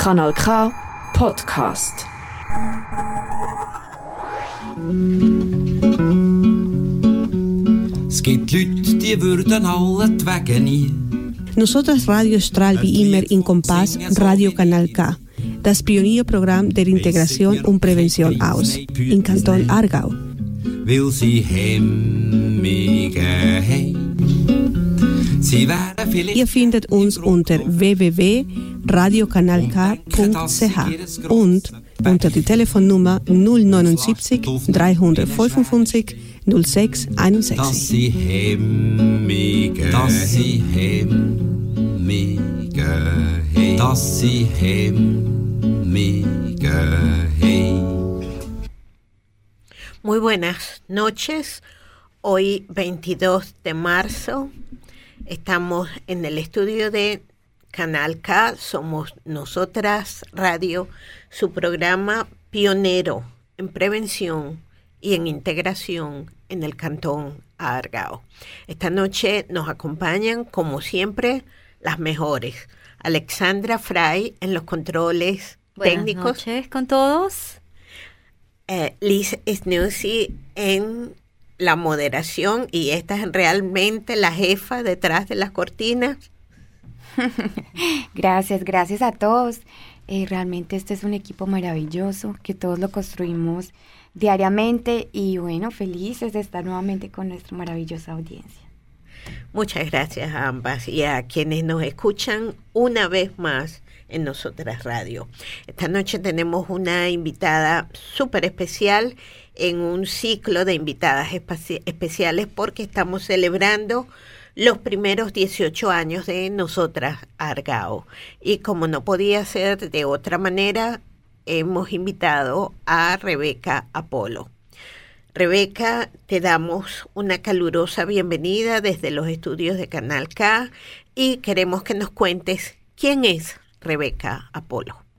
Kanal K Podcast. Es gibt Leute, die würden alle die Wege nie. Nosotras Radio strahlt wie immer in Kompass Radio Kanal K, das Pionierprogramm der Integration und Prävention aus, in Kanton Aargau. Weil sie hemmige Ihr findet uns unter www.radiokanalk.ch und unter die Telefonnummer 079 355 06 dass 61. sie hemmige dass sie hemmige dass sie hemmige. Muy buenas noches. Hoy 22 de marzo estamos en el estudio de Canal K. Somos Nosotras Radio, su programa pionero en prevención y en integración en el Cantón Argao. Esta noche nos acompañan, como siempre, las mejores. Alexandra Fray en los controles Buenas técnicos. noches con todos. eh, Liz Snusy en la moderación y esta es realmente la jefa detrás de las cortinas. Gracias, gracias a todos. Eh, realmente este es un equipo maravilloso que todos lo construimos diariamente y bueno, felices de estar nuevamente con nuestra maravillosa audiencia. Muchas gracias a ambas y a quienes nos escuchan una vez más en Nosotras Radio. Esta noche tenemos una invitada súper especial en un ciclo de invitadas especiales porque estamos celebrando los primeros 18 años de Nosotras Argao. Y como no podía ser de otra manera, hemos invitado a Rebeca Apolo. Rebeca, te damos una calurosa bienvenida desde los estudios de Canal K y queremos que nos cuentes quién es Rebeca Apolo.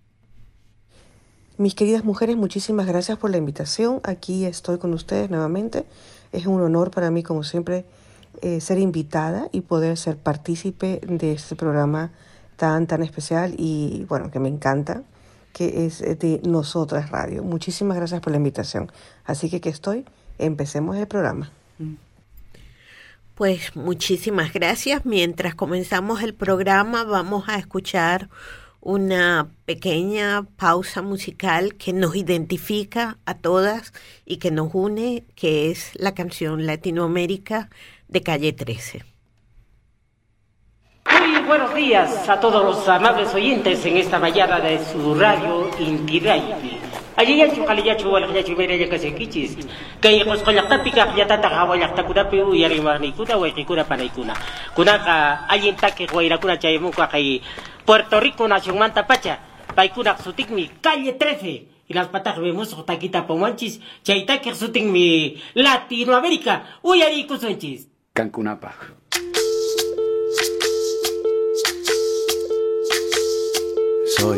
Mis queridas mujeres, muchísimas gracias por la invitación. Aquí estoy con ustedes nuevamente. Es un honor para mí, como siempre, eh, ser invitada y poder ser partícipe de este programa tan, tan especial y, bueno, que me encanta, que es eh, de Nosotras Radio. Muchísimas gracias por la invitación. Así que aquí estoy. Empecemos el programa. Pues muchísimas gracias. Mientras comenzamos el programa vamos a escuchar una pequeña pausa musical que nos identifica a todas y que nos une, que es la canción Latinoamérica de Calle 13. Muy buenos días a todos los amables oyentes en esta mañana de su radio Inti Radio. Ayayachu kaliyachu walakyachu meraya kasekichis. Kay kuskolaktapi kakyatata kawalaktakunapi uyarimarnikuna waykikuna panaykuna. Kunaka ayintaki wayrakuna chaymuka kay Puerto Rico nación manta pacha. Paykuna sutikmi calle 13. Y las patas vemos taquita pomanchis. Chaytaki sutikmi Latinoamérica. Uyarikusunchis. Cancunapa. Soy,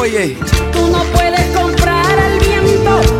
Oye, Tú no puedes comprar al viento,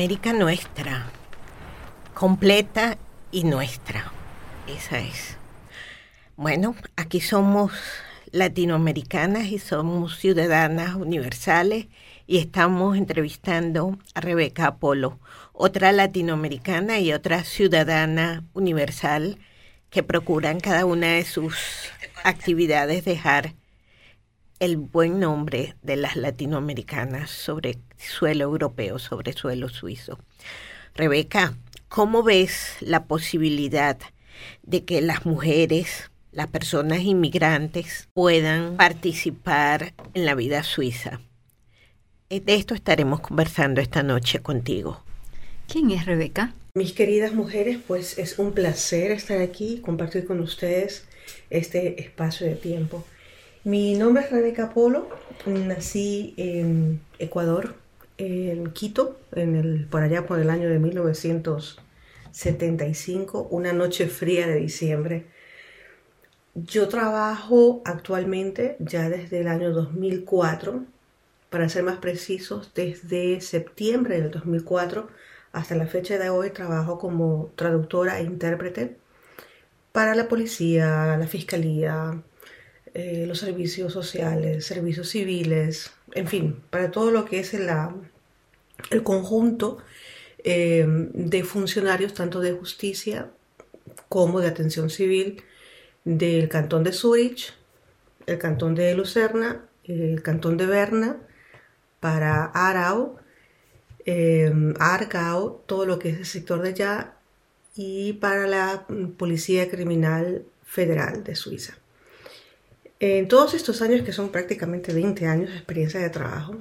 América nuestra, completa y nuestra. Esa es. Bueno, aquí somos latinoamericanas y somos ciudadanas universales y estamos entrevistando a Rebeca Apolo, otra latinoamericana y otra ciudadana universal que procuran cada una de sus actividades dejar el buen nombre de las latinoamericanas sobre suelo europeo, sobre suelo suizo. Rebeca, ¿cómo ves la posibilidad de que las mujeres, las personas inmigrantes puedan participar en la vida suiza? Eh, De esto estaremos conversando esta noche contigo. ¿Quién es Rebeca? Mis queridas mujeres, pues es un placer estar aquí, compartir con ustedes este espacio de tiempo. Mi nombre es Rebeca Polo, nací en Ecuador, en Quito, en el, por allá por el año de 1975, una noche fría de diciembre. Yo trabajo actualmente ya desde el año 2004, para ser más precisos, desde septiembre del 2004 hasta la fecha de hoy trabajo como traductora e intérprete para la policía, la fiscalía, eh, los servicios sociales, servicios civiles, en fin, para todo lo que es el conjunto eh, de funcionarios, tanto de justicia como de atención civil del cantón de Zurich, el cantón de Lucerna, el cantón de Berna, para Arau, eh, todo lo que es el sector de allá, y para la Policía Criminal Federal de Suiza. En todos estos años, que son prácticamente 20 años de experiencia de trabajo,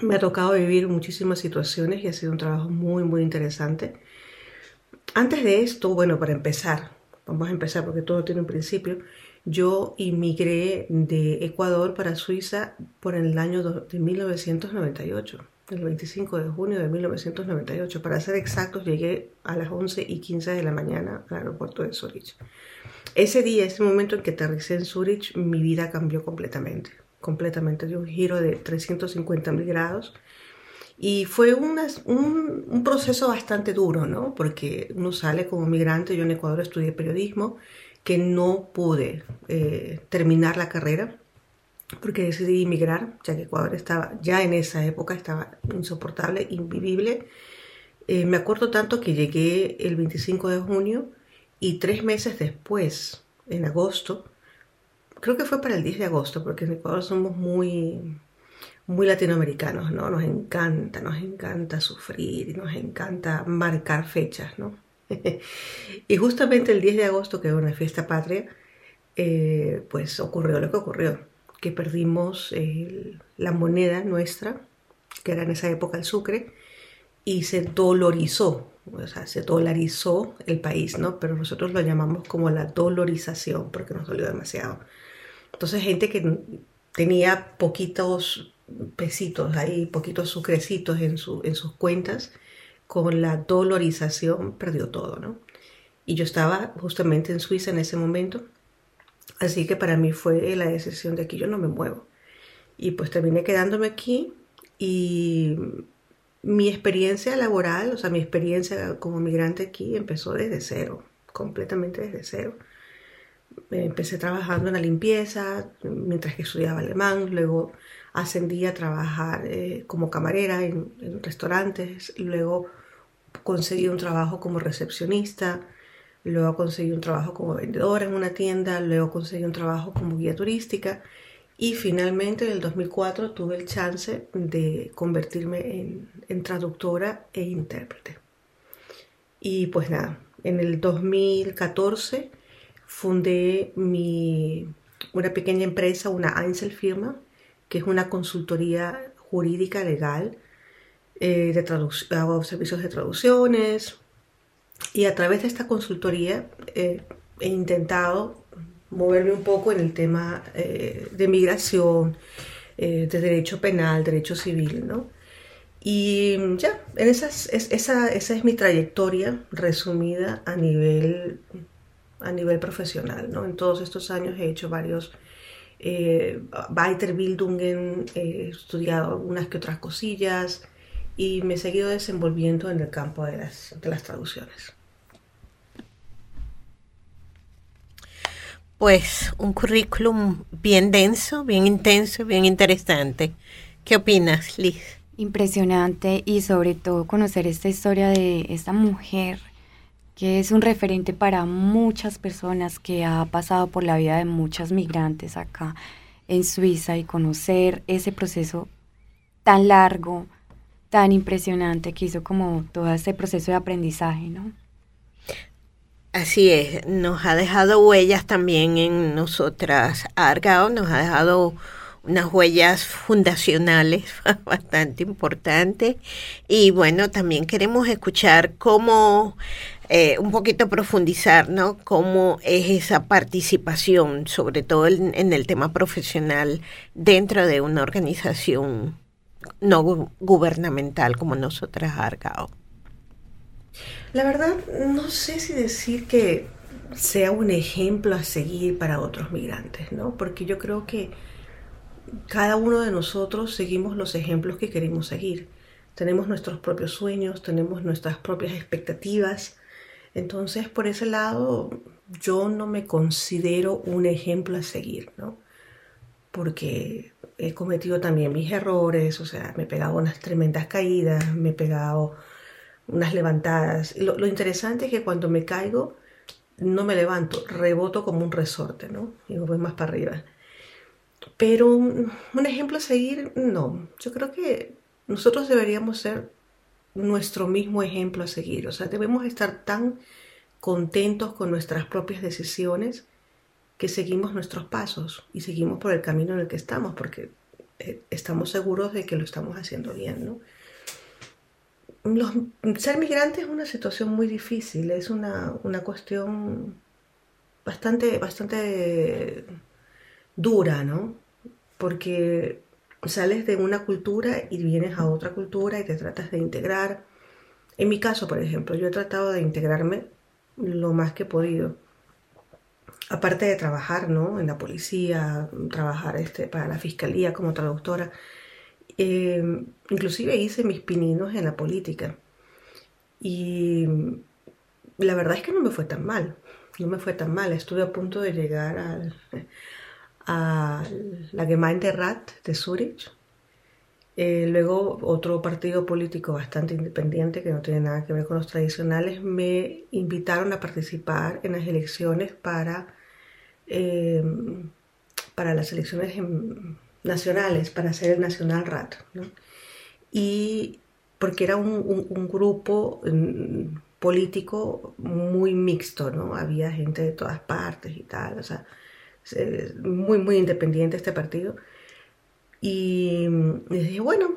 me ha tocado vivir muchísimas situaciones y ha sido un trabajo muy, muy interesante. Antes de esto, bueno, para empezar, vamos a empezar porque todo tiene un principio, yo inmigré de Ecuador para Suiza por el año de 1998, el 25 de junio de 1998. Para ser exactos, llegué a las 11 y 15 de la mañana al aeropuerto de Zurich. Ese día, ese momento en que aterricé en Zurich, mi vida cambió completamente, completamente, dio un giro de 350 mil grados. Y fue un, un, proceso bastante duro, ¿no? Porque uno sale como migrante, yo en Ecuador estudié periodismo, que no pude eh, terminar la carrera porque decidí emigrar, ya que Ecuador estaba, ya en esa época estaba insoportable, invivible. Eh, me acuerdo tanto que llegué el 25 de junio y tres meses después, en agosto, creo que fue para el 10 de agosto, porque en Ecuador somos muy, muy latinoamericanos, ¿no? Nos encanta, nos encanta sufrir nos encanta marcar fechas, ¿no? y justamente el 10 de agosto, que era una fiesta patria, eh, pues ocurrió lo que ocurrió, que perdimos la moneda nuestra, que era en esa época el sucre, y se dolorizó o sea, se dolarizó el país, ¿no? Pero nosotros lo llamamos como la dolorización porque nos dolió demasiado. Entonces, gente que tenía poquitos pesitos ahí, poquitos sucrecitos en, su, en sus cuentas, con la dolorización perdió todo, ¿no? Y yo estaba justamente en Suiza en ese momento, así que para mí fue la decisión de que yo no me muevo. Y pues terminé quedándome aquí y mi experiencia laboral, o sea, mi experiencia como migrante aquí empezó desde cero, completamente desde cero. Empecé trabajando en la limpieza mientras que estudiaba alemán, luego ascendí a trabajar eh, como camarera en, en, restaurantes, luego conseguí un trabajo como recepcionista, luego conseguí un trabajo como vendedora en una tienda, luego conseguí un trabajo como guía turística y finalmente en el 2004 tuve el chance de convertirme en, traductora e intérprete. Y pues nada, en el 2014 fundé mi, una pequeña empresa, una Einzelfirma, que es una consultoría jurídica legal. Eh, de hago servicios de traducciones y a través de esta consultoría eh, he intentado moverme un poco en el tema eh, de migración, eh, de derecho penal, derecho civil, ¿no? Y ya, en esas, esa, esa es mi trayectoria resumida a nivel, a nivel profesional, ¿no? En todos estos años he hecho varios eh, Weiterbildungen, he estudiado algunas que otras cosillas y me he seguido desenvolviendo en el campo de las, de las traducciones. Pues un currículum bien denso, bien intenso, bien interesante. ¿Qué opinas, Liz? Impresionante y sobre todo conocer esta historia de esta mujer que es un referente para muchas personas que ha pasado por la vida de muchas migrantes acá en Suiza y conocer ese proceso tan largo, tan impresionante que hizo como todo este proceso de aprendizaje, ¿no? Así es, nos ha dejado huellas también en nosotras. Argao nos ha dejado unas huellas fundacionales bastante importantes. Y bueno, también queremos escuchar cómo, eh, un poquito profundizar, ¿no? Cómo es esa participación, sobre todo en, en el tema profesional, dentro de una organización no gubernamental como nosotras, Argao. La verdad, no sé si decir que sea un ejemplo a seguir para otros migrantes, ¿no? Porque yo creo que cada uno de nosotros seguimos los ejemplos que queremos seguir. Tenemos nuestros propios sueños, tenemos nuestras propias expectativas. Entonces, por ese lado, yo no me considero un ejemplo a seguir, ¿no? Porque he cometido también mis errores, o sea, me he pegado unas tremendas caídas, me he pegado unas levantadas. Lo, interesante es que cuando me caigo, no me levanto, reboto como un resorte, ¿no? Y me voy más para arriba. Pero un, ejemplo a seguir, no. Yo creo que nosotros deberíamos ser nuestro mismo ejemplo a seguir. O sea, debemos estar tan contentos con nuestras propias decisiones que seguimos nuestros pasos y seguimos por el camino en el que estamos, porque eh, estamos seguros de que lo estamos haciendo bien, ¿no? Los, ser migrante es una situación muy difícil, es una, una cuestión bastante, bastante dura, ¿no? Porque sales de una cultura y vienes a otra cultura y te tratas de integrar. En mi caso, por ejemplo, yo he tratado de integrarme lo más que he podido. Aparte de trabajar, ¿no? En la policía, trabajar este, para la fiscalía como traductora. Eh, inclusive hice mis pininos en la política. Y la verdad es que no me fue tan mal. No me fue tan mal. Estuve a punto de llegar a la Gemeinde Rat de Zurich. Eh, luego otro partido político bastante independiente que no tiene nada que ver con los tradicionales me invitaron a participar en las elecciones para, eh, para las elecciones nacionales, para ser el Nacional Rat. Y porque era un, grupo mm, político muy mixto, ¿no? Había gente de todas partes y tal, o sea, muy, muy independiente este partido. Y, dije, bueno,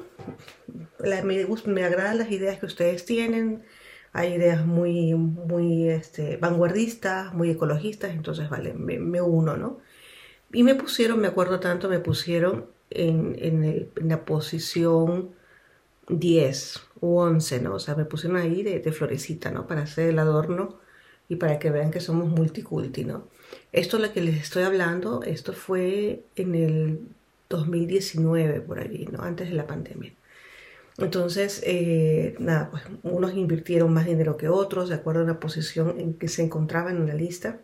me, me, agradan las ideas que ustedes tienen, hay ideas muy, muy este, vanguardistas, muy ecologistas, entonces, vale, me, uno, ¿no? Y me pusieron, me acuerdo tanto, me pusieron en, en, el, en la posición 10 u 11, ¿no? O sea, me pusieron ahí de, de, florecita, ¿no? Para hacer el adorno y para que vean que somos multiculti, ¿no? Esto lo que les estoy hablando, esto fue en el 2019, por allí, ¿no? Antes de la pandemia. Entonces, eh, nada, pues unos invirtieron más dinero que otros, de acuerdo a la posición en que se encontraban en la lista.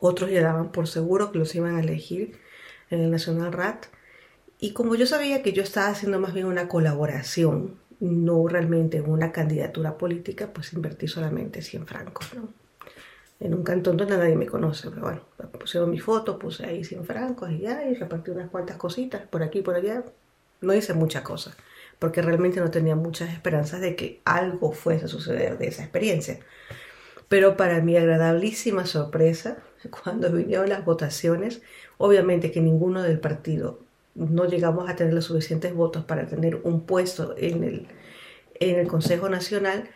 Otros ya daban por seguro que los iban a elegir en el Nacional RAT. Y como yo sabía que yo estaba haciendo más bien una colaboración, no realmente una candidatura política, pues invertí solamente 100 francos, ¿no? en un cantón donde nadie me conoce, pero bueno, pusieron mi foto, puse ahí 100 francos y ya, y repartí unas cuantas cositas por aquí por allá. No hice muchas cosas, porque realmente no tenía muchas esperanzas de que algo fuese a suceder de esa experiencia. Pero para mi agradabilísima sorpresa, cuando vinieron las votaciones, obviamente que ninguno del partido no llegamos a tener los suficientes votos para tener un puesto en el, en el Consejo Nacional,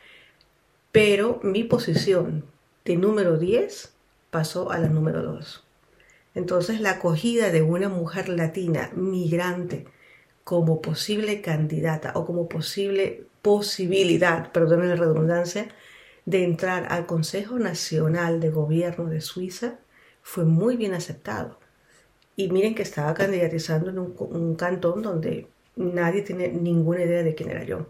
pero mi posición de número 10 pasó a la número 2. Entonces la acogida de una mujer latina migrante como posible candidata o como posible posibilidad, perdón la redundancia, de entrar al Consejo Nacional de Gobierno de Suiza fue muy bien aceptado. Y miren que estaba candidatizando en un, cantón donde nadie tiene ninguna idea de quién era yo.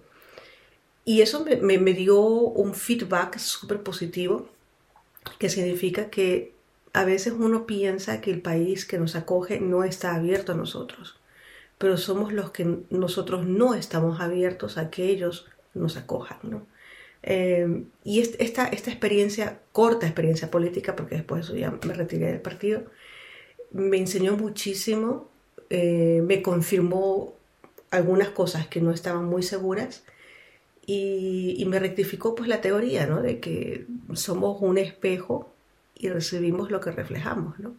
Y eso me, me dio un feedback súper positivo que significa que a veces uno piensa que el país que nos acoge no está abierto a nosotros, pero somos los que nosotros no estamos abiertos a que ellos nos acojan. ¿no? Eh, y esta, esta experiencia, corta experiencia política, porque después eso ya me retiré del partido, me enseñó muchísimo, eh, me confirmó algunas cosas que no estaban muy seguras y, me rectificó pues la teoría, ¿no? De que somos un espejo y recibimos lo que reflejamos, ¿no?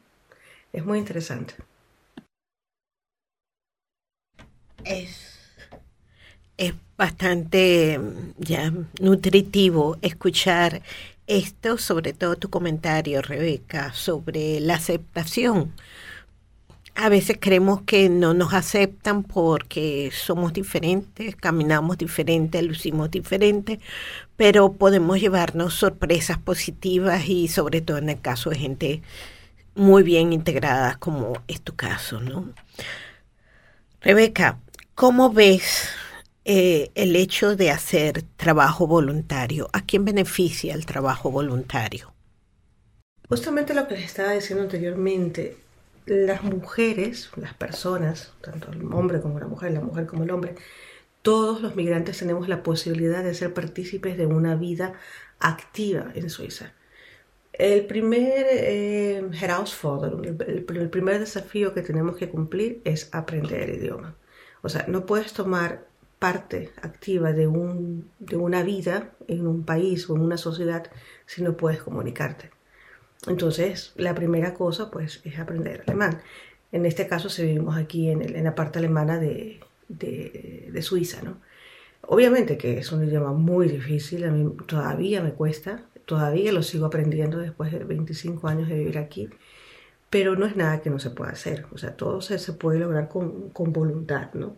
Es muy interesante. Es, es bastante ya nutritivo escuchar esto, sobre todo tu comentario, Rebeca, sobre la aceptación a veces creemos que no nos aceptan porque somos diferentes, caminamos diferente, lucimos diferente, pero podemos llevarnos sorpresas positivas y sobre todo en el caso de gente muy bien integrada como es tu caso, ¿no? Rebeca, ¿cómo ves eh, el hecho de hacer trabajo voluntario? ¿A quién beneficia el trabajo voluntario? Justamente lo que les estaba diciendo anteriormente, las mujeres, las personas, tanto el hombre como la mujer, la mujer como el hombre, todos los migrantes tenemos la posibilidad de ser partícipes de una vida activa en Suiza. El primer eh, el, el primer desafío que tenemos que cumplir es aprender el idioma. O sea, no puedes tomar parte activa de, un, de una vida en un país o en una sociedad si no puedes comunicarte. Entonces, la primera cosa, pues, es aprender alemán. En este caso, si vivimos aquí en, en la parte alemana de, de- de Suiza, ¿no? Obviamente que es un idioma muy difícil, a mí todavía me cuesta, todavía lo sigo aprendiendo después de 25 años de vivir aquí, pero no es nada que no se pueda hacer, o sea, todo se, se puede lograr con, con voluntad, ¿no?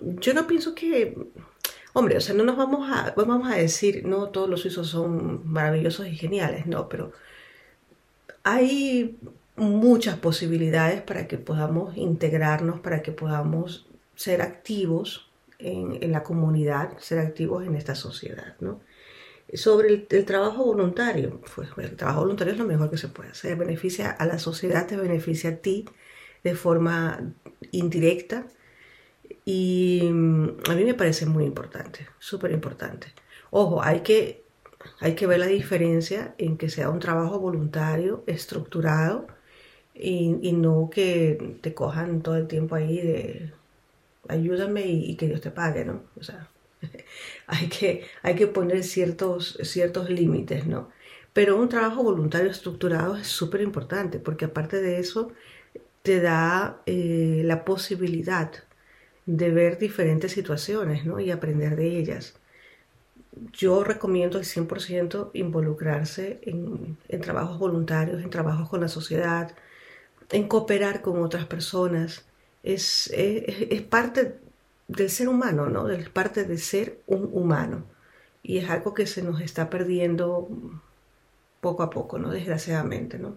Yo no pienso que, hombre, o sea, no nos vamos a, vamos a decir, no, todos los suizos son maravillosos y geniales, no, pero hay muchas posibilidades para que podamos integrarnos, para que podamos ser activos en, en la comunidad, ser activos en esta sociedad, ¿no? Sobre el, el trabajo voluntario, pues el trabajo voluntario es lo mejor que se puede hacer, beneficia a la sociedad, te beneficia a ti de forma indirecta y mm, a mí me parece muy importante, súper importante. Ojo, hay que, hay que ver la diferencia en que sea un trabajo voluntario, estructurado, y, y no que te cojan todo el tiempo ahí de ayúdame y, y que Dios te pague, ¿no? O sea, hay que, hay que poner ciertos, ciertos límites, ¿no? Pero un trabajo voluntario estructurado es súper importante porque aparte de eso te da eh, la posibilidad de ver diferentes situaciones, ¿no? Y aprender de ellas. Yo recomiendo al 100% involucrarse en, trabajos voluntarios, en trabajos con la sociedad, en cooperar con otras personas. Es, es, es parte del ser humano, ¿no? Es parte de ser un humano. Y es algo que se nos está perdiendo poco a poco, ¿no? Desgraciadamente, ¿no?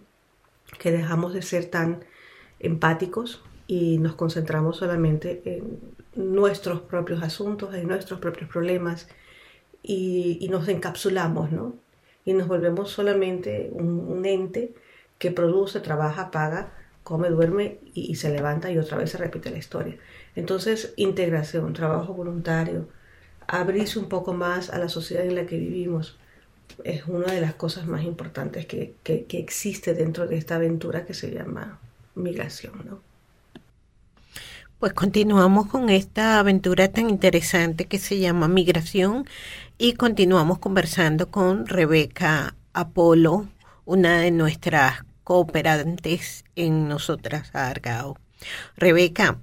Que dejamos de ser tan empáticos y nos concentramos solamente en nuestros propios asuntos, en nuestros propios problemas y, y nos encapsulamos, ¿no? Y nos volvemos solamente un, un ente que produce, trabaja, paga, come, duerme y, y, se levanta y otra vez se repite la historia. Entonces, integración, trabajo voluntario, abrirse un poco más a la sociedad en la que vivimos es una de las cosas más importantes que, que, que existe dentro de esta aventura que se llama migración, ¿no? Pues continuamos con esta aventura tan interesante que se llama Migración y continuamos conversando con Rebeca Apolo, una de nuestras cooperantes en Nosotras Argao. Rebeca,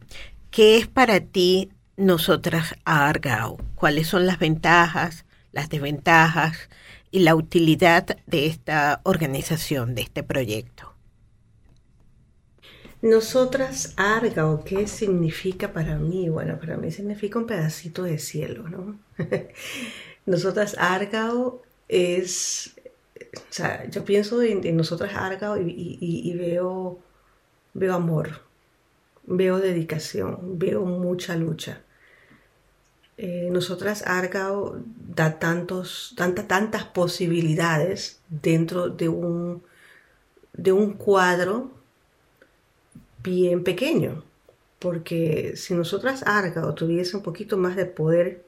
¿qué es para ti Nosotras Argao? ¿Cuáles son las ventajas, las desventajas y la utilidad de esta organización, de este proyecto? Nosotras Argao, ¿qué significa para mí? Bueno, para mí significa un pedacito de cielo, ¿no? Nosotras Argao es, o sea, yo pienso en, Nosotras Argao y, veo, veo amor, veo dedicación, veo mucha lucha. Eh, nosotras Argao da tantos, tanta, tantas posibilidades dentro de un, de un cuadro bien pequeño, porque si nosotras Argao tuviese un poquito más de poder,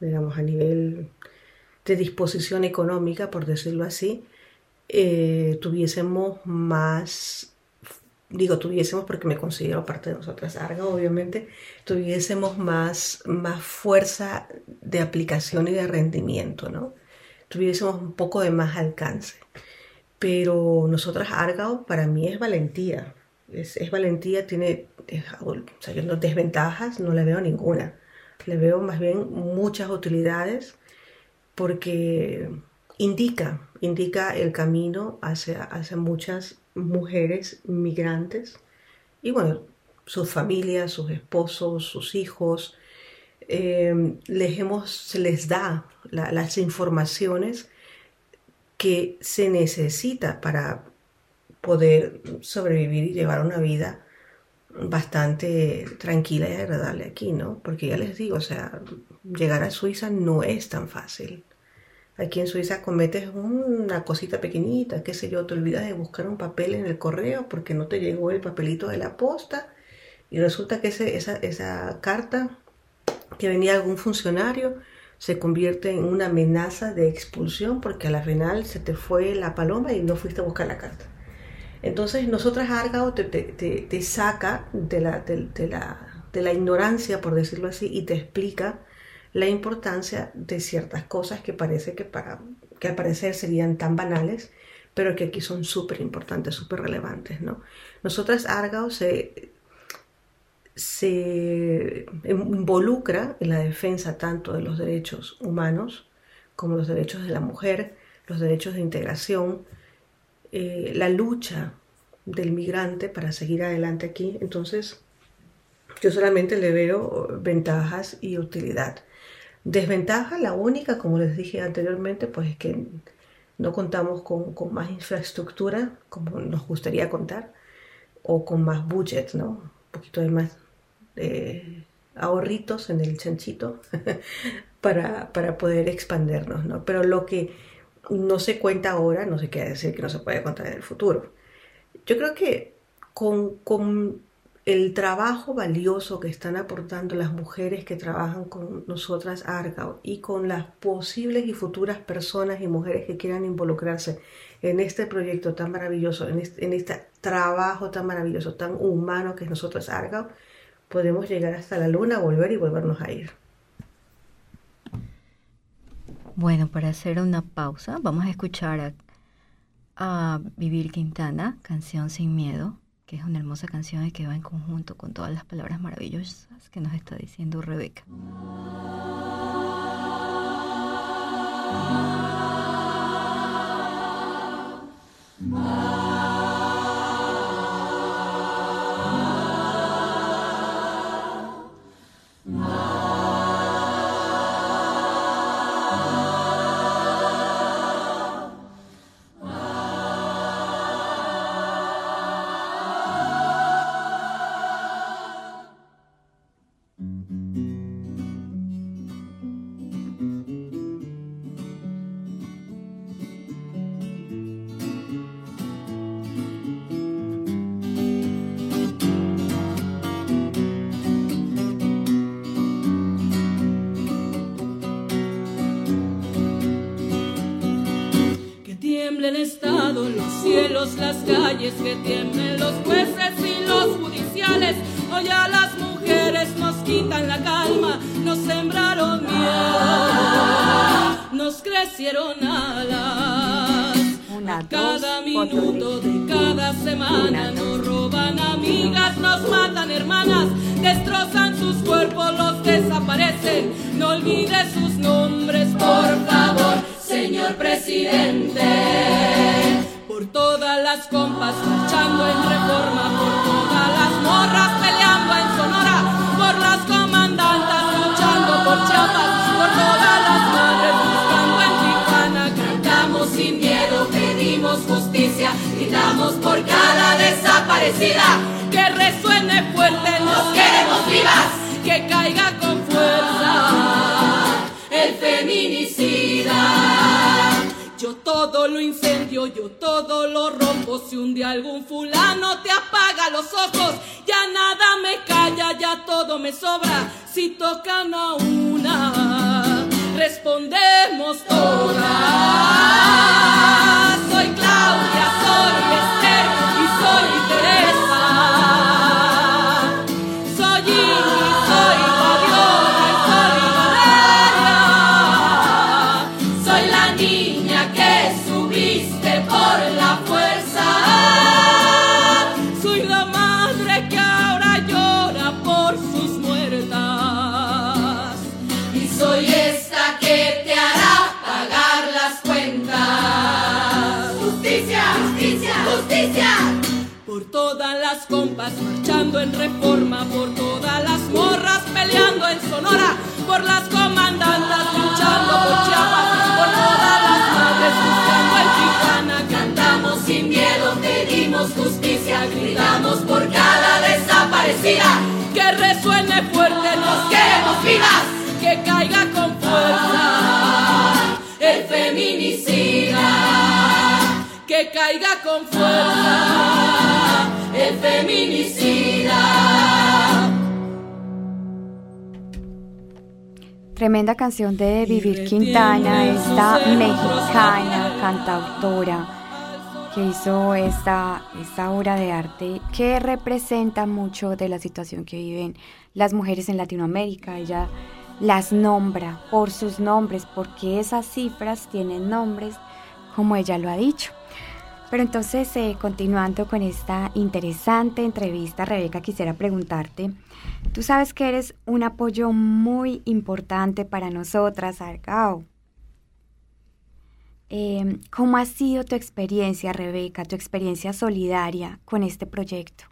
digamos, a nivel de disposición económica, por decirlo así, eh, tuviésemos más, digo tuviésemos porque me considero parte de nosotras Argao, obviamente, tuviésemos más, más fuerza de aplicación y de rendimiento, ¿no? Tuviésemos un poco de más alcance. Pero nosotras Argao para mí es valentía, es, valentía, tiene desventajas, no le veo ninguna. Le veo más bien muchas utilidades porque indica, indica el camino hacia, hacia muchas mujeres migrantes y bueno, sus familias, sus esposos, sus hijos, eh, les hemos, se les da la, las informaciones que se necesita para poder sobrevivir y llevar una vida bastante tranquila y agradable aquí, ¿no? Porque ya les digo, o sea, llegar a Suiza no es tan fácil. Aquí en Suiza cometes una cosita pequeñita, qué sé yo, te olvidas de buscar un papel en el correo porque no te llegó el papelito de la posta y resulta que ese, esa, esa carta que venía de algún funcionario se convierte en una amenaza de expulsión porque a la final se te fue la paloma y no fuiste a buscar la carta. Entonces, nosotras Argao te, te, te saca de la, de, la, de la ignorancia, por decirlo así, y te explica la importancia de ciertas cosas que parece que para que al parecer serían tan banales, pero que aquí son súper importantes, súper relevantes, ¿no? Nosotras Argao se, se involucra en la defensa tanto de los derechos humanos como los derechos de la mujer, los derechos de integración, eh, la lucha del migrante para seguir adelante aquí. Entonces, yo solamente le veo ventajas y utilidad. Desventaja, la única, como les dije anteriormente, pues es que no contamos con, con más infraestructura como nos gustaría contar o con más budget, ¿no? Un poquito de más eh, ahorritos en el chanchito para, para poder expandernos, ¿no? Pero lo que no se cuenta ahora, no se quiere decir que no se puede contar en el futuro. Yo creo que con, con el trabajo valioso que están aportando las mujeres que trabajan con nosotras Argao y con las posibles y futuras personas y mujeres que quieran involucrarse en este proyecto tan maravilloso, en este, en este trabajo tan maravilloso, tan humano que es nosotras Argao, podemos llegar hasta la luna, volver y volvernos a ir. Bueno, para hacer una pausa, vamos a escuchar a, Vivir Quintana, Canción Sin Miedo que es una hermosa canción y que va en conjunto con todas las palabras maravillosas que nos está diciendo Rebeca. Que canción de Vivir Quintana, esta mexicana cantautora que hizo esta, esta obra de arte que representa mucho de la situación que viven las mujeres en Latinoamérica. Ella las nombra por sus nombres, porque esas cifras tienen nombres, como ella lo ha dicho. Pero entonces, eh, continuando con esta interesante entrevista, Rebeca, quisiera preguntarte, tú sabes que eres un apoyo muy importante para nosotras, Argao. Eh, ¿Cómo ha sido tu experiencia, Rebeca, tu experiencia solidaria con este proyecto?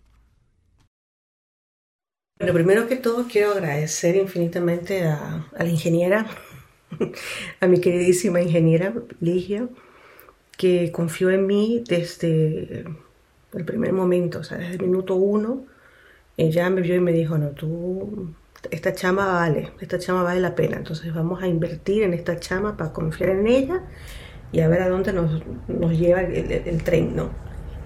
Bueno, primero que todo quiero agradecer infinitamente a, la ingeniera, a mi queridísima ingeniera Ligia, que confió en mí desde el primer momento, o sea, desde el minuto uno. Ella me vio y me dijo, no, tú, esta chama vale, esta chama vale la pena, entonces vamos a invertir en esta chama para confiar en ella y a ver a dónde nos, lleva el, tren, ¿no?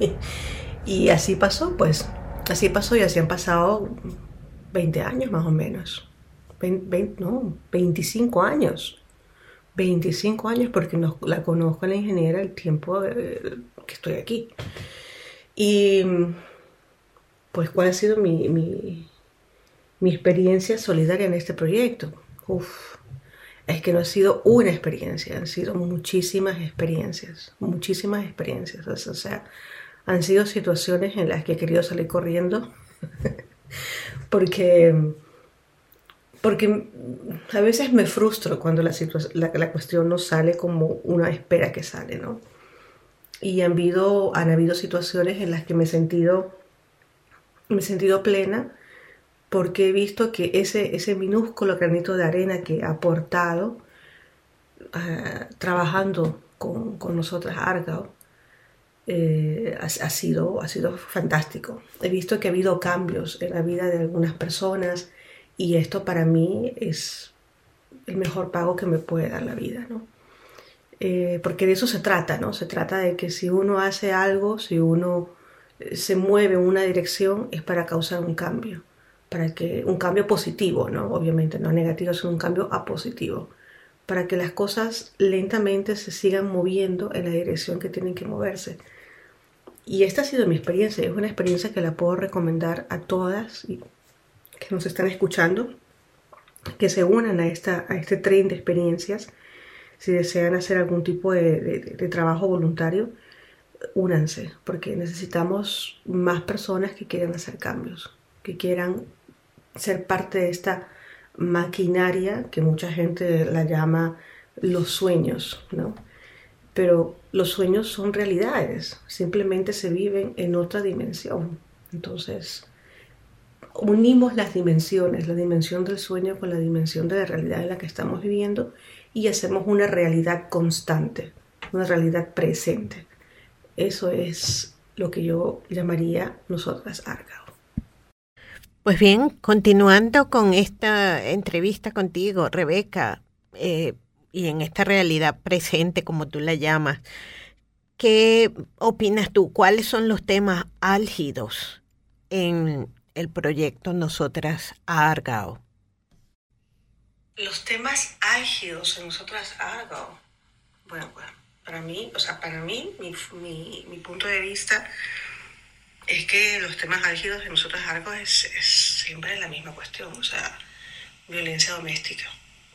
y así pasó, pues, así pasó y así han pasado 20 años más o menos. 20, no, 25 años. 25 años porque no, la conozco a la ingeniera el tiempo que estoy aquí. Y pues cuál ha sido mi, mi, mi experiencia solidaria en este proyecto. Uf, es que no ha sido una experiencia, han sido muchísimas experiencias, muchísimas experiencias. O sea, han sido situaciones en las que he querido salir corriendo porque, porque a veces me frustro cuando la, la, cuestión no sale como una espera que sale, ¿no? Y han habido, han habido situaciones en las que me he sentido, me he sentido plena porque he visto que ese, ese minúsculo granito de arena que ha aportado ah, trabajando con, con nosotras Argao, eh, ha, sido, ha sido fantástico. He visto que ha habido cambios en la vida de algunas personas y esto para mí es el mejor pago que me puede dar la vida, ¿no? Eh, porque de eso se trata, ¿no? Se trata de que si uno hace algo, si uno eh, se mueve en una dirección, es para causar un cambio, para que un cambio positivo, ¿no? Obviamente, no negativo, sino un cambio a positivo, para que las cosas lentamente se sigan moviendo en la dirección que tienen que moverse. Y esta ha sido mi experiencia, es una experiencia que la puedo recomendar a todas que nos están escuchando, que se unan a, esta, a este tren de experiencias. Si desean hacer algún tipo de, trabajo voluntario, únanse, porque necesitamos más personas que quieran hacer cambios, que quieran ser parte de esta maquinaria que mucha gente la llama los sueños, ¿no? pero los sueños son realidades, simplemente se viven en otra dimensión. Entonces, unimos las dimensiones, la dimensión del sueño con la dimensión de la realidad en la que estamos viviendo y hacemos una realidad constante, una realidad presente. Eso es lo que yo llamaría nosotras Argao. Pues bien, continuando con esta entrevista contigo, Rebeca, eh, y en esta realidad presente, como tú la llamas, ¿qué opinas tú? ¿Cuáles son los temas álgidos en el proyecto Nosotras Argao? Los temas álgidos en Nosotras Argao. Bueno, bueno, para mí, o sea, para mí, mi, mi, punto de vista es que los temas álgidos de Nosotras Argao es, siempre la misma cuestión, o sea, violencia doméstica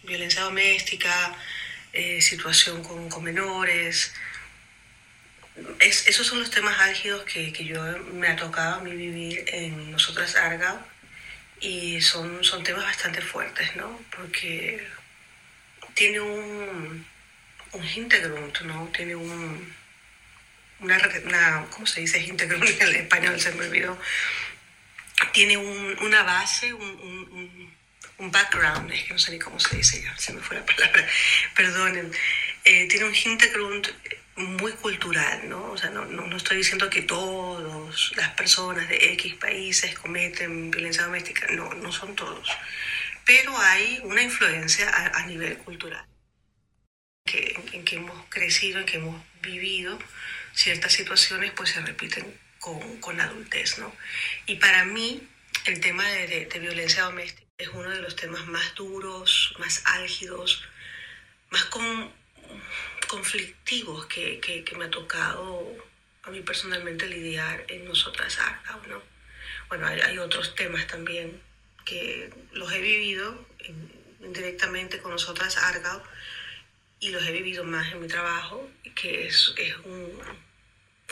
violencia doméstica, eh, situación con, menores. Esos son los temas álgidos que, yo me ha tocado a mí vivir en Nosotras Argao y son, son temas bastante fuertes, ¿no? Porque tiene un, un Hintergrund, ¿no? Tiene un, una, ¿cómo se dice Hintergrund en español? Se me olvidó. Tiene una base, un un background, es que no sé ni cómo se dice ya, se me fue la palabra, perdonen, eh, tiene un hintergrund muy cultural, ¿no? O sea, no, no, estoy diciendo que todas las personas de X países cometen violencia doméstica, no, no son todos, pero hay una influencia a, nivel cultural, que, en, que hemos crecido, en que hemos vivido ciertas situaciones, pues se repiten con, con adultez, ¿no? Y para mí, el tema de, de violencia doméstica, es uno de los temas más duros, más álgidos, más conflictivos que, me ha tocado a mí personalmente lidiar en nosotras Arca, ¿no? Bueno, hay, otros temas también que los he vivido directamente con nosotras Argao y los he vivido más en mi trabajo, que es, es un,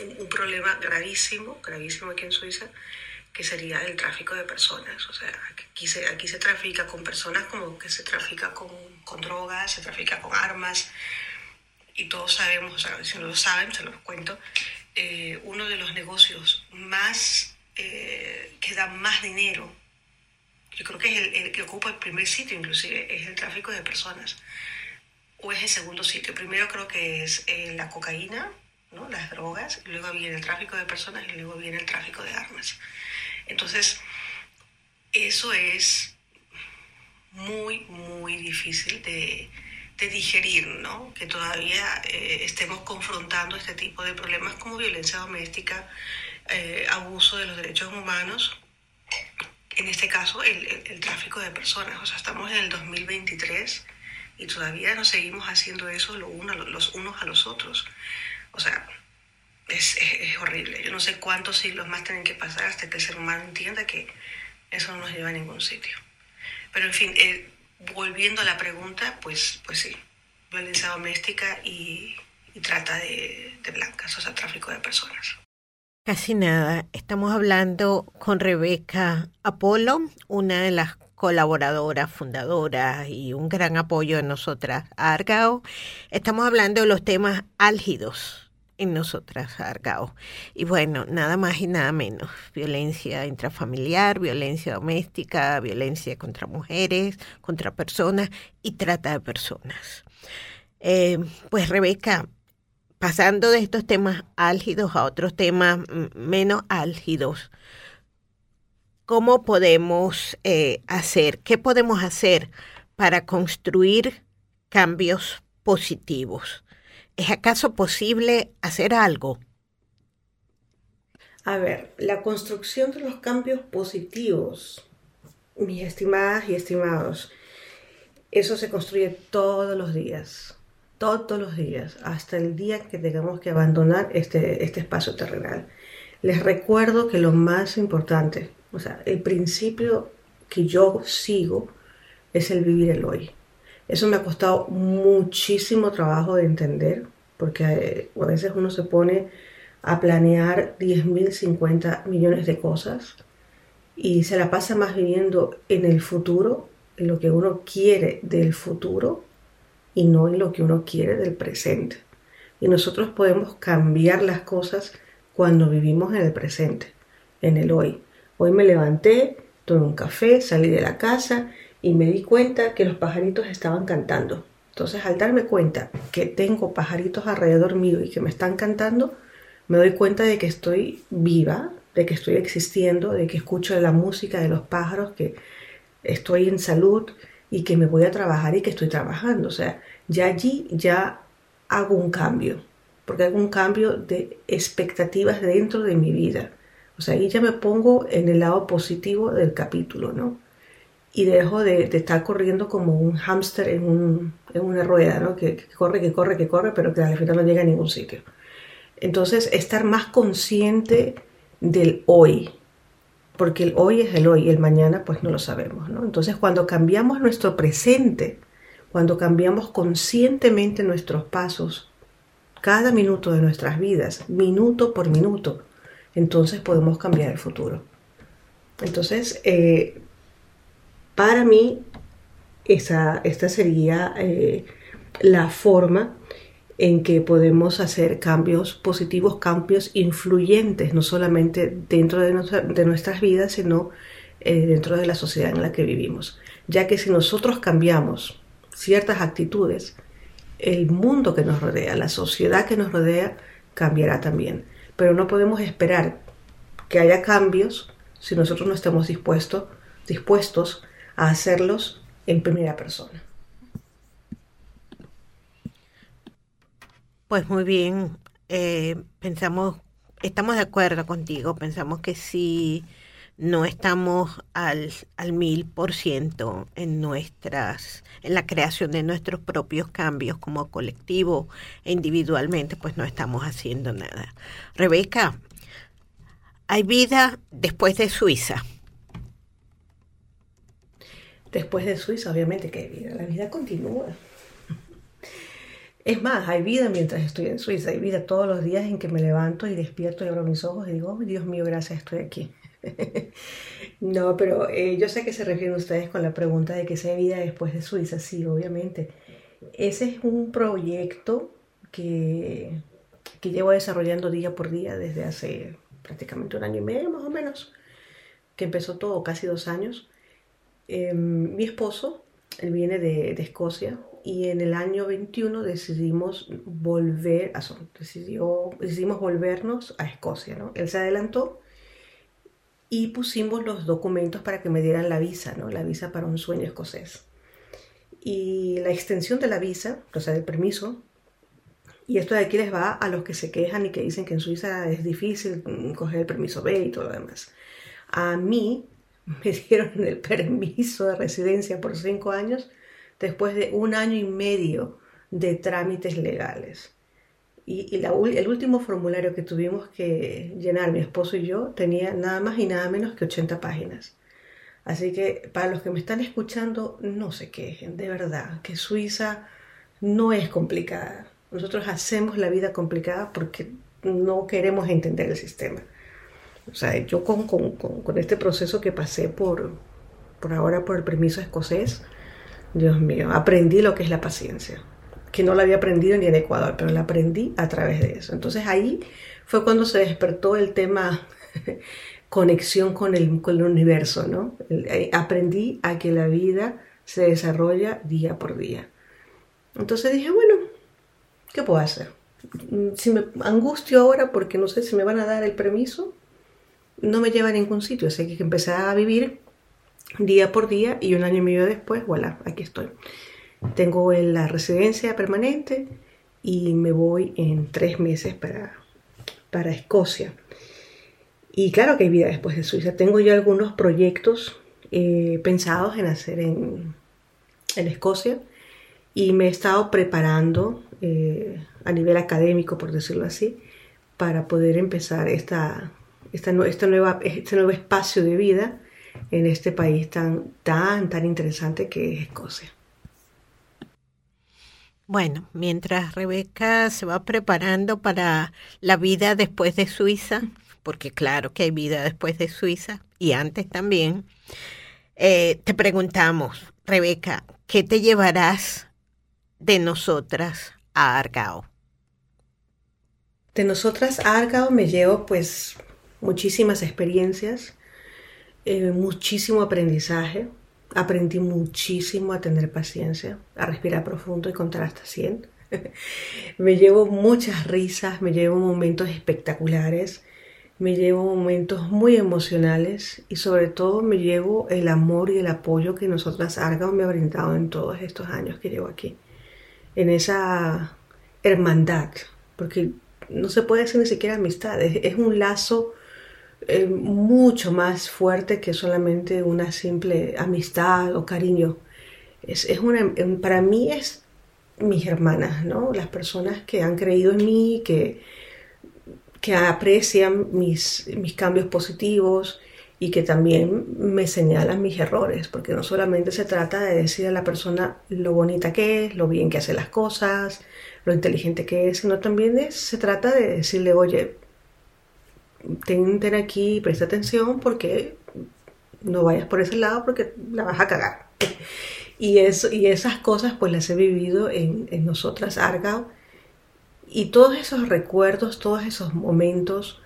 un, un problema gravísimo, gravísimo aquí en Suiza, que sería el tráfico de personas. O sea, aquí se, aquí se trafica con personas como que se trafica con, con drogas, se trafica con armas, y todos sabemos, o sea, si no lo saben, se los cuento, eh, uno de los negocios más, eh, que da más dinero, yo creo que es el, el que ocupa el primer sitio inclusive, es el tráfico de personas. O es el segundo sitio. Primero creo que es eh, la cocaína, ¿no? las drogas, y luego viene el tráfico de personas y luego viene el tráfico de armas. Entonces, eso es muy, muy difícil de, de digerir, ¿no? Que todavía eh, estemos confrontando este tipo de problemas como violencia doméstica, eh, abuso de los derechos humanos, en este caso el, el, el, tráfico de personas. O sea, estamos en el 2023 y todavía nos seguimos haciendo eso lo uno, los unos a los otros. O sea, es, es, es, horrible. Yo no sé cuántos siglos más tienen que pasar hasta que el ser humano entienda que eso no nos lleva a ningún sitio. Pero en fin, eh, volviendo a la pregunta, pues, pues sí, violencia doméstica y, trata de, de blancas, o sea, tráfico de personas. Casi nada. Estamos hablando con Rebeca Apolo, una de las colaboradoras, fundadoras y un gran apoyo de nosotras, Argao. Estamos hablando de los temas álgidos en nosotras, Argao. Y bueno, nada más y nada menos. Violencia intrafamiliar, violencia doméstica, violencia contra mujeres, contra personas y trata de personas. Eh, pues Rebeca, pasando de estos temas álgidos a otros temas menos álgidos, ¿cómo podemos eh, hacer, qué podemos hacer para construir cambios positivos? ¿Es acaso posible hacer algo? A ver, la construcción de los cambios positivos, mis estimadas y estimados, eso se construye todos los días, todos los días, hasta el día que tengamos que abandonar este, este espacio terrenal. Les recuerdo que lo más importante, o sea, el principio que yo sigo es el vivir el hoy. Eso me ha costado muchísimo trabajo de entender, porque eh, a veces uno se pone a planear 10.000, 50 millones de cosas y se la pasa más viviendo en el futuro, en lo que uno quiere del futuro y no en lo que uno quiere del presente. Y nosotros podemos cambiar las cosas cuando vivimos en el presente, en el hoy. Hoy me levanté, tomé un café, salí de la casa y me di cuenta que los pajaritos estaban cantando. Entonces, al darme cuenta que tengo pajaritos alrededor mío y que me están cantando, me doy cuenta de que estoy viva, de que estoy existiendo, de que escucho la música de los pájaros, que estoy en salud y que me voy a trabajar y que estoy trabajando. O sea, ya allí ya hago un cambio, porque hago un cambio de expectativas dentro de mi vida. O sea, ahí ya me pongo en el lado positivo del capítulo, ¿no? Y dejo de, estar corriendo como un hámster en, un, en una rueda, ¿no? Que, corre, que corre, que corre, pero que al final no llega a ningún sitio. Entonces, estar más consciente del hoy, porque el hoy es el hoy, el mañana pues no lo sabemos, ¿no? Entonces, cuando cambiamos nuestro presente, cuando cambiamos conscientemente nuestros pasos, cada minuto de nuestras vidas, minuto por minuto, entonces podemos cambiar el futuro. Entonces, eh, para mí, esa, esta sería eh, la forma en que podemos hacer cambios positivos, cambios influyentes, no solamente dentro de, nuestra, de nuestras vidas, sino eh, dentro de la sociedad en la que vivimos. Ya que si nosotros cambiamos ciertas actitudes, el mundo que nos rodea, la sociedad que nos rodea, cambiará también. Pero no podemos esperar que haya cambios si nosotros no estamos dispuestos, dispuestos a hacerlos en primera persona. Pues muy bien, eh, pensamos, estamos de acuerdo contigo, pensamos que si no estamos al, al mil por ciento en nuestras, en la creación de nuestros propios cambios como colectivo e individualmente, pues no estamos haciendo nada. Rebeca, hay vida después de Suiza. Después de Suiza, obviamente que vida. La vida continúa. Es más, hay vida mientras estoy en Suiza. Hay vida todos los días en que me levanto y despierto y abro mis ojos y digo, oh, Dios mío, gracias, estoy aquí. no, pero eh, yo sé que se refieren ustedes con la pregunta de que si vida después de Suiza. Sí, obviamente. Ese es un proyecto que, que llevo desarrollando día por día desde hace prácticamente un año y medio más o menos, que empezó todo, casi dos años. Em, mi esposo, él viene de, de, Escocia y en el año 21 decidimos volver, a, decidió, decidimos volvernos a Escocia, ¿no? Él se adelantó y pusimos los documentos para que me dieran la visa, ¿no? La visa para un sueño escocés. Y la extensión de la visa, o sea, del permiso, y esto de aquí les va a los que se quejan y que dicen que en Suiza es difícil coger el permiso B y todo lo demás. A mí me dieron el permiso de residencia por cinco años después de un año y medio de trámites legales. Y, el último formulario que tuvimos que llenar mi esposo y yo tenía nada más y nada menos que 80 páginas. Así que para los que me están escuchando, no se quejen, de verdad, que Suiza no es complicada. Nosotros hacemos la vida complicada porque no queremos entender el sistema. O sea, yo con, con, con, este proceso que pasé por, por ahora por el permiso escocés, Dios mío, aprendí lo que es la paciencia, que no la había aprendido ni en Ecuador, pero la aprendí a través de eso. Entonces ahí fue cuando se despertó el tema conexión con el, con el universo, ¿no? Eh, aprendí a que la vida se desarrolla día por día. Entonces dije, bueno, ¿qué puedo hacer? Si me angustio ahora porque no sé si me van a dar el permiso, no me lleva a ningún sitio. Así que empezar a vivir día por día y un año y medio después, voilà, aquí estoy. Tengo la residencia permanente y me voy en tres meses para, para Escocia. Y claro que hay vida después de Suiza. Tengo ya algunos proyectos eh, pensados en hacer en, en, Escocia y me he estado preparando eh, a nivel académico, por decirlo así, para poder empezar esta, esta, esta nueva, este nuevo espacio de vida en este país tan, tan, tan interesante que es Escocia. Bueno, mientras Rebeca se va preparando para la vida después de Suiza, porque claro que hay vida después de Suiza y antes también, eh, te preguntamos, Rebeca, ¿qué te llevarás de nosotras a Argao? De nosotras a Argao me llevo pues muchísimas experiencias, eh, muchísimo aprendizaje. Aprendí muchísimo a tener paciencia, a respirar profundo y contar hasta 100. me llevo muchas risas, me llevo momentos espectaculares, me llevo momentos muy emocionales y sobre todo me llevo el amor y el apoyo que nosotras Argao me ha brindado en todos estos años que llevo aquí. En esa hermandad, porque no se puede decir ni siquiera amistad, es un lazo eh, mucho más fuerte que solamente una simple amistad o cariño. Es, es una, em, para mí es mis hermanas, ¿no? Las personas que han creído en mí, que, que aprecian mis, mis cambios positivos y que también me señalan mis errores, porque no solamente se trata de decir a la persona lo bonita que es, lo bien que hace las cosas, lo inteligente que es, sino también se trata de decirle, oye, ten, aquí, presta atención porque no vayas por ese lado porque la vas a cagar. Y, y esas cosas pues las he vivido en, en nosotras, Argao. Y todos esos recuerdos, todos esos momentos,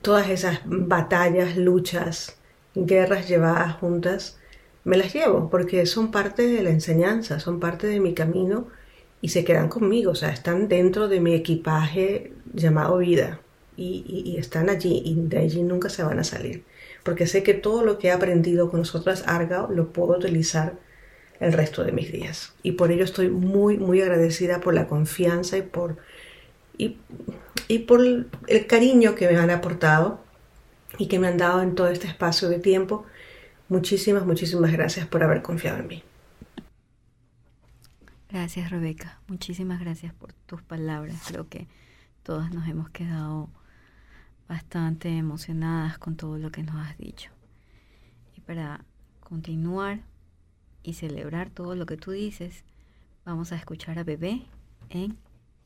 todas esas batallas, luchas, guerras llevadas juntas, me las llevo porque son parte de la enseñanza, son parte de mi camino y se quedan conmigo, o sea, están dentro de mi equipaje llamado vida y, están allí y de allí nunca se van a salir. Porque sé que todo lo que he aprendido con nosotras Argao lo puedo utilizar el resto de mis días. Y por ello estoy muy, muy agradecida por la confianza y por, y, y por el cariño que me han aportado y que me han dado en todo este espacio de tiempo. Muchísimas, muchísimas gracias por haber confiado en mí. Gracias, Rebeca. Muchísimas gracias por tus palabras. Creo que todas nos hemos quedado bastante emocionadas con todo lo que nos has dicho. Y para continuar, y celebrar todo lo que tú dices, vamos a escuchar a Bebé en,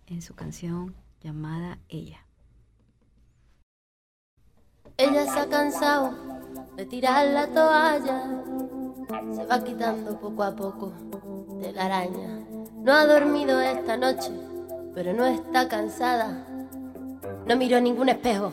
en su canción llamada Ella. Ella se ha cansado de tirar la toalla, se va quitando poco a poco de la araña. No ha dormido esta noche, pero no está cansada. No miró ningún espejo,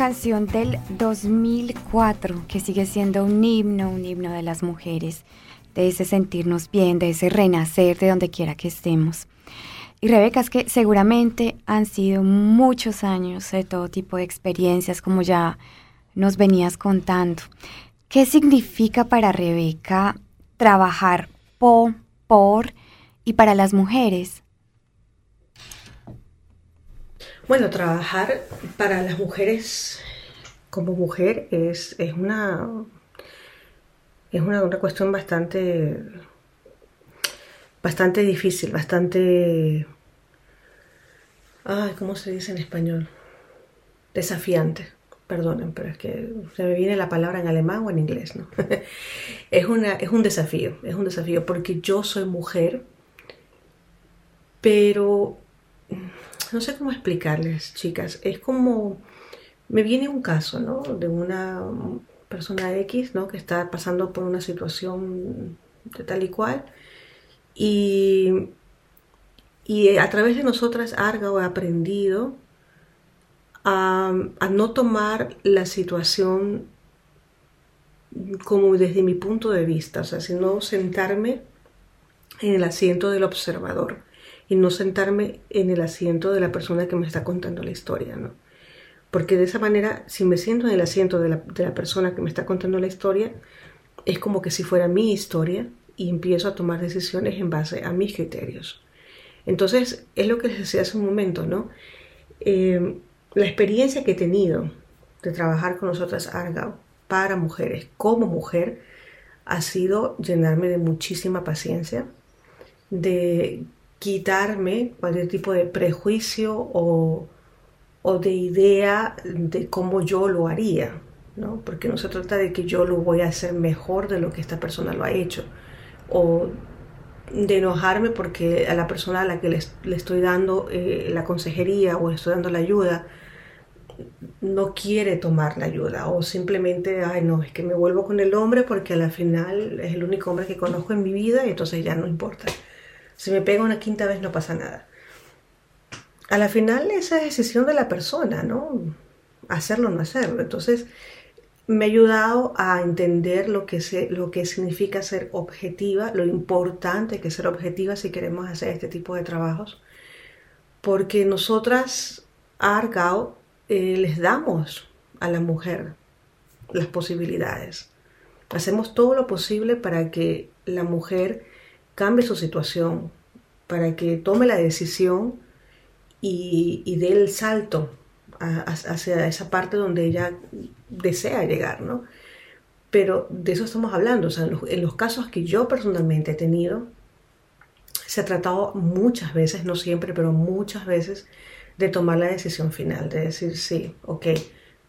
canción del 2004 que sigue siendo un himno, un himno de las mujeres, de ese sentirnos bien, de ese renacer de donde quiera que estemos. Y Rebeca, es que seguramente han sido muchos años de todo tipo de experiencias, como ya nos venías contando. ¿Qué significa para Rebeca trabajar po, por y para las mujeres? Bueno, trabajar para las mujeres como mujer es, es una es una, una cuestión bastante bastante difícil, bastante ay, ¿cómo se dice en español? desafiante. Perdonen, pero es que se me viene la palabra en alemán o en inglés, ¿no? es, una, es un desafío, es un desafío porque yo soy mujer, pero no sé cómo explicarles, chicas. Es como, me viene un caso, ¿no? De una persona X, ¿no? Que está pasando por una situación de tal y cual. Y, y a través de nosotras, Arga ha aprendido a, a no tomar la situación como desde mi punto de vista, o sea, sino sentarme en el asiento del observador y no sentarme en el asiento de la persona que me está contando la historia, ¿no? porque de esa manera, si me siento en el asiento de la, de la persona que me está contando la historia, es como que si fuera mi historia y empiezo a tomar decisiones en base a mis criterios. Entonces, es lo que les decía hace un momento, ¿no? Eh, la experiencia que he tenido de trabajar con nosotras Argao para mujeres como mujer ha sido llenarme de muchísima paciencia, de quitarme cualquier tipo de prejuicio o, o de idea de cómo yo lo haría, ¿no? Porque no se trata de que yo lo voy a hacer mejor de lo que esta persona lo ha hecho, o de enojarme porque a la persona a la que le, le estoy dando eh, la consejería o estoy dando la ayuda no quiere tomar la ayuda o simplemente, ay no, es que me vuelvo con el hombre porque al final es el único hombre que conozco en mi vida y entonces ya no importa. Si me pega una quinta vez no pasa nada. A la final esa es decisión de la persona, ¿no? Hacerlo o no hacerlo. Entonces, me ha ayudado a entender lo que, se, lo que significa ser objetiva, lo importante que es ser objetiva si queremos hacer este tipo de trabajos, porque nosotras Argao eh, les damos a la mujer las posibilidades. Hacemos todo lo posible para que la mujer cambie su situación, para que tome la decisión y, dé el salto hacia esa parte donde ella desea llegar, ¿no? Pero de eso estamos hablando, o sea, en los, casos que yo personalmente he tenido, se ha tratado muchas veces, no siempre, pero muchas veces, de tomar la decisión final, de decir, sí, ok,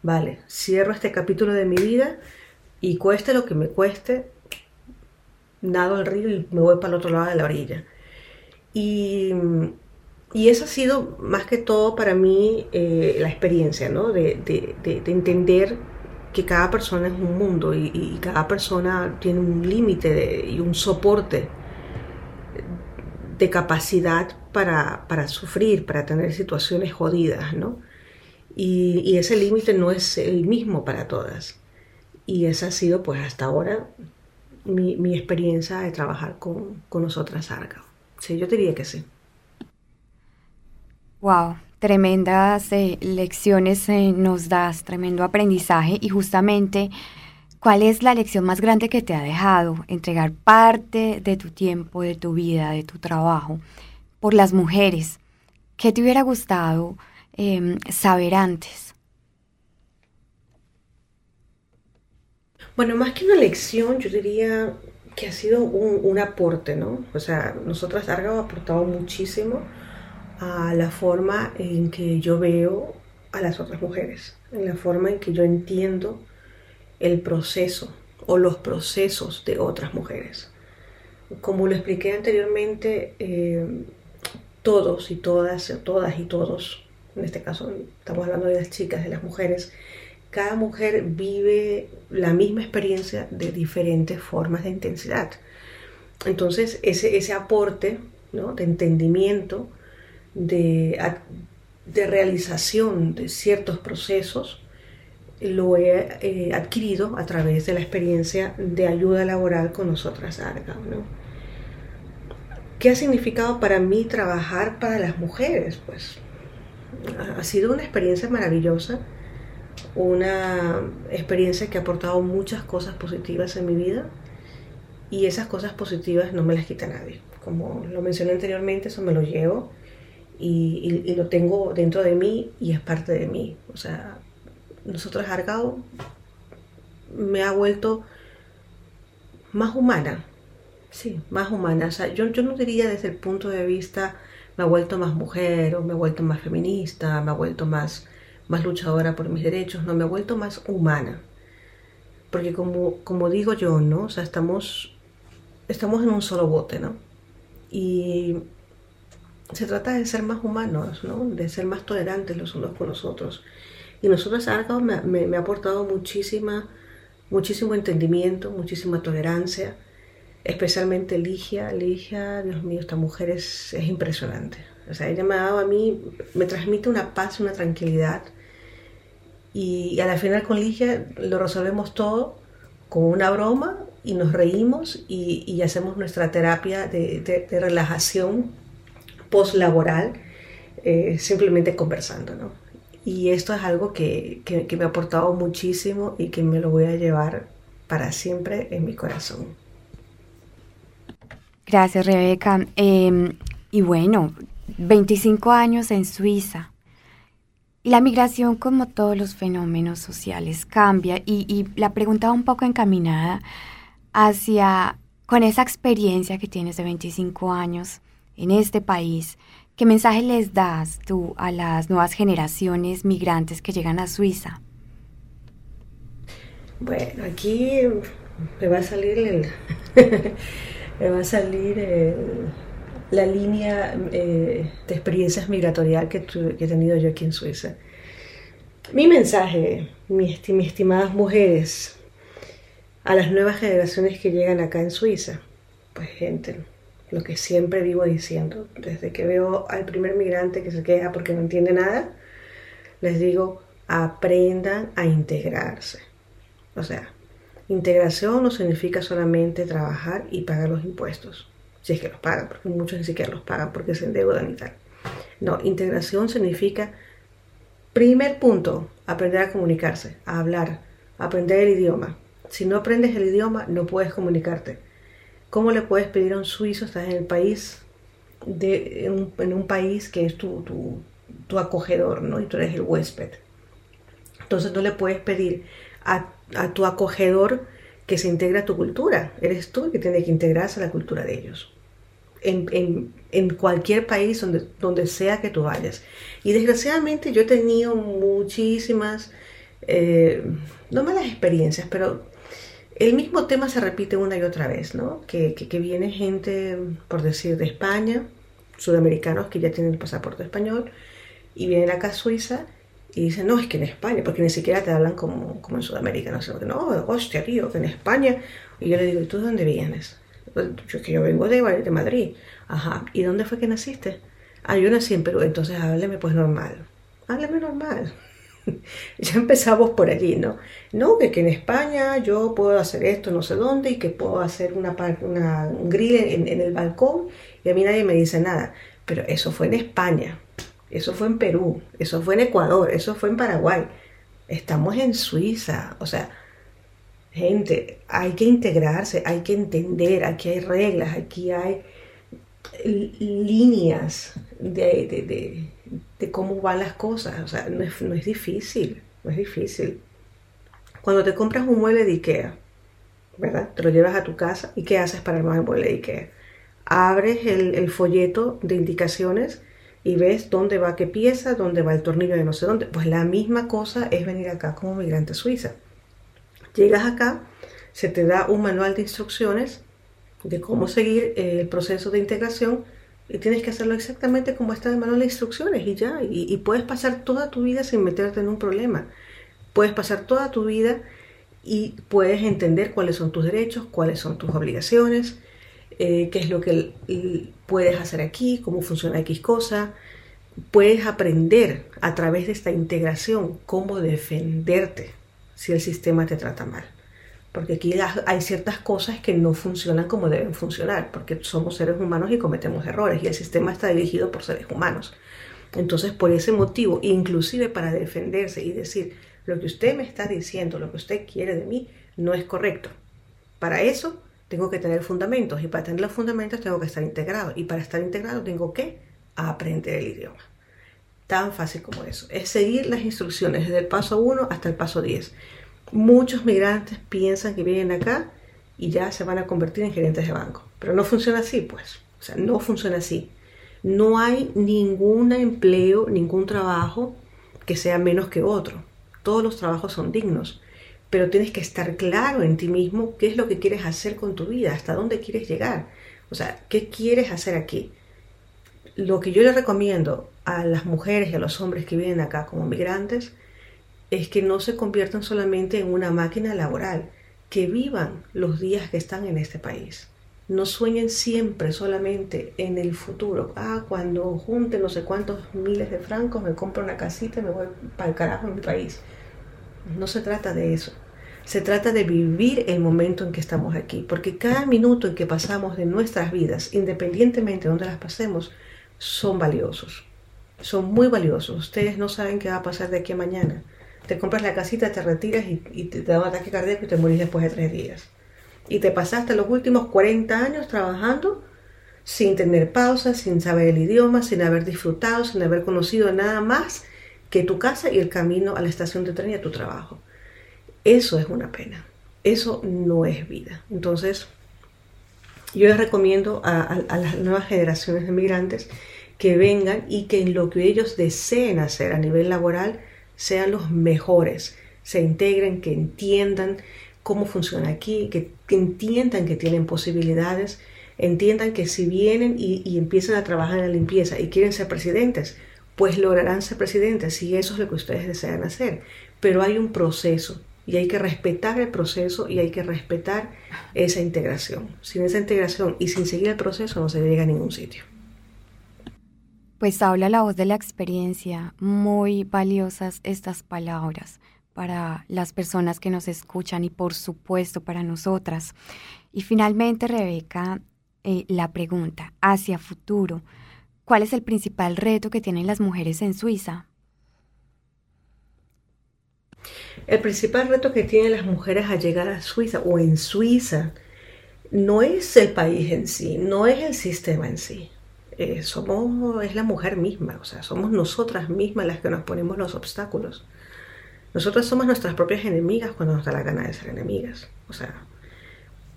vale, cierro este capítulo de mi vida y cueste lo que me cueste, nado al río y me voy para el otro lado de la orilla. Y, y eso ha sido más que todo para mí eh, la experiencia, ¿no? De, de, de, entender que cada persona es un mundo y, y cada persona tiene un límite y un soporte de capacidad para, para, sufrir, para tener situaciones jodidas, ¿no? Y, y ese límite no es el mismo para todas. Y esa ha sido, pues, hasta ahora mi, mi experiencia de trabajar con, con nosotras, Arca. Sí, yo diría que sí. Wow, tremendas eh, lecciones eh, nos das, tremendo aprendizaje y justamente, ¿cuál es la lección más grande que te ha dejado entregar parte de tu tiempo, de tu vida, de tu trabajo por las mujeres? ¿Qué te hubiera gustado eh, saber antes? Bueno, más que una lección, yo diría que ha sido un, un aporte, ¿no? O sea, nosotras Arga ha aportado muchísimo a la forma en que yo veo a las otras mujeres, en la forma en que yo entiendo el proceso o los procesos de otras mujeres. Como lo expliqué anteriormente, eh, todos y todas, todas y todos, en este caso estamos hablando de las chicas, de las mujeres, cada mujer vive la misma experiencia de diferentes formas de intensidad. Entonces, ese, ese aporte ¿no? de entendimiento, de, de realización de ciertos procesos lo he eh, adquirido a través de la experiencia de ayuda laboral con nosotras Arga. ¿Qué ha significado para mí trabajar para las mujeres? Pues ha sido una experiencia maravillosa, una experiencia que ha aportado muchas cosas positivas en mi vida y esas cosas positivas no me las quita nadie. Como lo mencioné anteriormente, eso me lo llevo y, lo tengo dentro de mí y es parte de mí. O sea, nosotros Argao me ha vuelto más humana, sí, más humana. O sea, yo, yo no diría desde el punto de vista me ha vuelto más mujer o me ha vuelto más feminista, me ha vuelto más, más luchadora por mis derechos, no, me ha vuelto más humana. Porque como, como digo yo, ¿no? O sea, estamos, estamos en un solo bote, ¿no? Y se trata de ser más humanos, ¿no? de ser más tolerantes los unos con los otros. Y nosotros Argao me, me, ha aportado muchísima, muchísimo entendimiento, muchísima tolerancia, especialmente Ligia. Ligia, Dios mío, esta mujer es, es impresionante. O sea, ella me ha dado a mí, me transmite una paz, una tranquilidad. Y, a la final con Ligia lo resolvemos todo con una broma y nos reímos y, y hacemos nuestra terapia de, de, de relajación post-laboral, eh, simplemente conversando, ¿no? Y esto es algo que, que, que me ha aportado muchísimo y que me lo voy a llevar para siempre en mi corazón. Gracias, Rebeca. Eh, y bueno, 25 años en Suiza. La migración, como todos los fenómenos sociales, cambia. Y, y la pregunta va un poco encaminada hacia, con esa experiencia que tienes de 25 años en este país, ¿qué mensaje les das tú a las nuevas generaciones migrantes que llegan a Suiza? Bueno, aquí me va a salir el, me va a salir el- la línea eh, de experiencias migratorial que, que he tenido yo aquí en Suiza. Mi mensaje, mis, esti- mis estimadas mujeres, a las nuevas generaciones que llegan acá en Suiza, pues gente, lo que siempre vivo diciendo, desde que veo al primer migrante que se queda porque no entiende nada, les digo, aprendan a integrarse. O sea, integración no significa solamente trabajar y pagar los impuestos, si es que los pagan, porque muchos ni siquiera los pagan porque se endeudan y tal. No, integración significa, primer punto, aprender a comunicarse, a hablar, aprender el idioma. Si no aprendes el idioma, no puedes comunicarte. ¿Cómo le puedes pedir a un suizo, estás en el país, de, en, un, país que es tu, tu, tu acogedor, ¿no? Y tú eres el huésped. Entonces no le puedes pedir a, a tu acogedor que se integre a tu cultura. Eres tú el que tiene que integrarse a la cultura de ellos. En, en- en cualquier país donde, donde sea que tú vayas. Y desgraciadamente yo he tenido muchísimas, eh, no malas experiencias, pero el mismo tema se repite una y otra vez, ¿no? Que, que, que viene gente, por decir, de España, sudamericanos que ya tienen el pasaporte español, y vienen acá a Suiza y dicen, no, es que en España, porque ni siquiera te hablan como, como en Sudamérica, no sé, no, hostia, tío, que en España. Y yo le digo, ¿y tú de dónde vienes? Yo es que yo vengo de, de Madrid. Ajá, ¿y dónde fue que naciste? Ah, yo nací en Perú, entonces hábleme pues normal. Háblame normal. ya empezamos por allí, ¿no? No, que, que en España yo puedo hacer esto no sé dónde y que puedo hacer una, una- un grill en, en el balcón y a mí nadie me dice nada. Pero eso fue en España, eso fue en Perú, eso fue en Ecuador, eso fue en Paraguay. Estamos en Suiza, o sea, gente, hay que integrarse, hay que entender, aquí hay reglas, aquí hay líneas de cómo van las cosas. O sea, no es, no es difícil, no es difícil. Cuando te compras un mueble de Ikea, ¿verdad? Te lo llevas a tu casa y ¿qué haces para armar el mueble de Ikea? Abres el, el folleto de indicaciones y ves dónde va qué pieza, dónde va el tornillo de no sé dónde. Pues la misma cosa es venir acá como migrante suiza. Llegas acá, se te da un manual de instrucciones de cómo seguir eh, el proceso de integración y tienes que hacerlo exactamente como está el manual de instrucciones y ya, y, y puedes pasar toda tu vida sin meterte en un problema. Puedes pasar toda tu vida y puedes entender cuáles son tus derechos, cuáles son tus obligaciones, eh, qué es lo que puedes hacer aquí, cómo funciona X cosa. Puedes aprender a través de esta integración cómo defenderte si el sistema te trata mal. Porque aquí hay ciertas cosas que no funcionan como deben funcionar, porque somos seres humanos y cometemos errores y el sistema está dirigido por seres humanos. Entonces, por ese motivo, inclusive para defenderse y decir, lo que usted me está diciendo, lo que usted quiere de mí, no es correcto. Para eso tengo que tener fundamentos y para tener los fundamentos tengo que estar integrado y para estar integrado tengo que aprender el idioma. Tan fácil como eso. Es seguir las instrucciones desde el paso 1 hasta el paso 10. Muchos migrantes piensan que vienen acá y ya se van a convertir en gerentes de banco. Pero no funciona así, pues. O sea, no funciona así. No hay ningún empleo, ningún trabajo que sea menos que otro. Todos los trabajos son dignos. Pero tienes que estar claro en ti mismo qué es lo que quieres hacer con tu vida, hasta dónde quieres llegar. O sea, ¿qué quieres hacer aquí? Lo que yo le recomiendo a las mujeres y a los hombres que vienen acá como migrantes es que no se conviertan solamente en una máquina laboral, que vivan los días que están en este país. No sueñen siempre solamente en el futuro. Ah, cuando junte no sé cuántos miles de francos, me compro una casita y me voy para el carajo en mi país. No se trata de eso. Se trata de vivir el momento en que estamos aquí, porque cada minuto en que pasamos de nuestras vidas, independientemente de dónde las pasemos, son valiosos. Son muy valiosos. Ustedes no saben qué va a pasar de aquí a mañana. Te compras la casita, te retiras y, te, da un ataque cardíaco y te morís después de tres días. Y te pasaste los últimos 40 años trabajando sin tener pausa, sin saber el idioma, sin haber disfrutado, sin haber conocido nada más que tu casa y el camino a la estación de tren y a tu trabajo. Eso es una pena. Eso no es vida. Entonces, yo les recomiendo a- a las nuevas generaciones de migrantes que vengan y que en lo que ellos deseen hacer a nivel laboral sean los mejores, se integren, que entiendan cómo funciona aquí, que, entiendan que tienen posibilidades, entiendan que si vienen y, y empiezan a trabajar en la limpieza y quieren ser presidentes, pues lograrán ser presidentes si eso es lo que ustedes desean hacer. Pero hay un proceso y hay que respetar el proceso y hay que respetar esa integración. Sin esa integración y sin seguir el proceso no se llega a ningún sitio. Pues habla la voz de la experiencia, muy valiosas estas palabras para las personas que nos escuchan y por supuesto para nosotras. Y finalmente, Rebeca, eh, la pregunta hacia futuro, ¿cuál es el principal reto que tienen las mujeres en Suiza? El principal reto que tienen las mujeres al llegar a Suiza o en Suiza no es el país en sí, no es el sistema en sí. Eh, somos, es la mujer misma, o sea, somos nosotras mismas las que nos ponemos los obstáculos. Nosotras somos nuestras propias enemigas cuando nos da la gana de ser enemigas. O sea,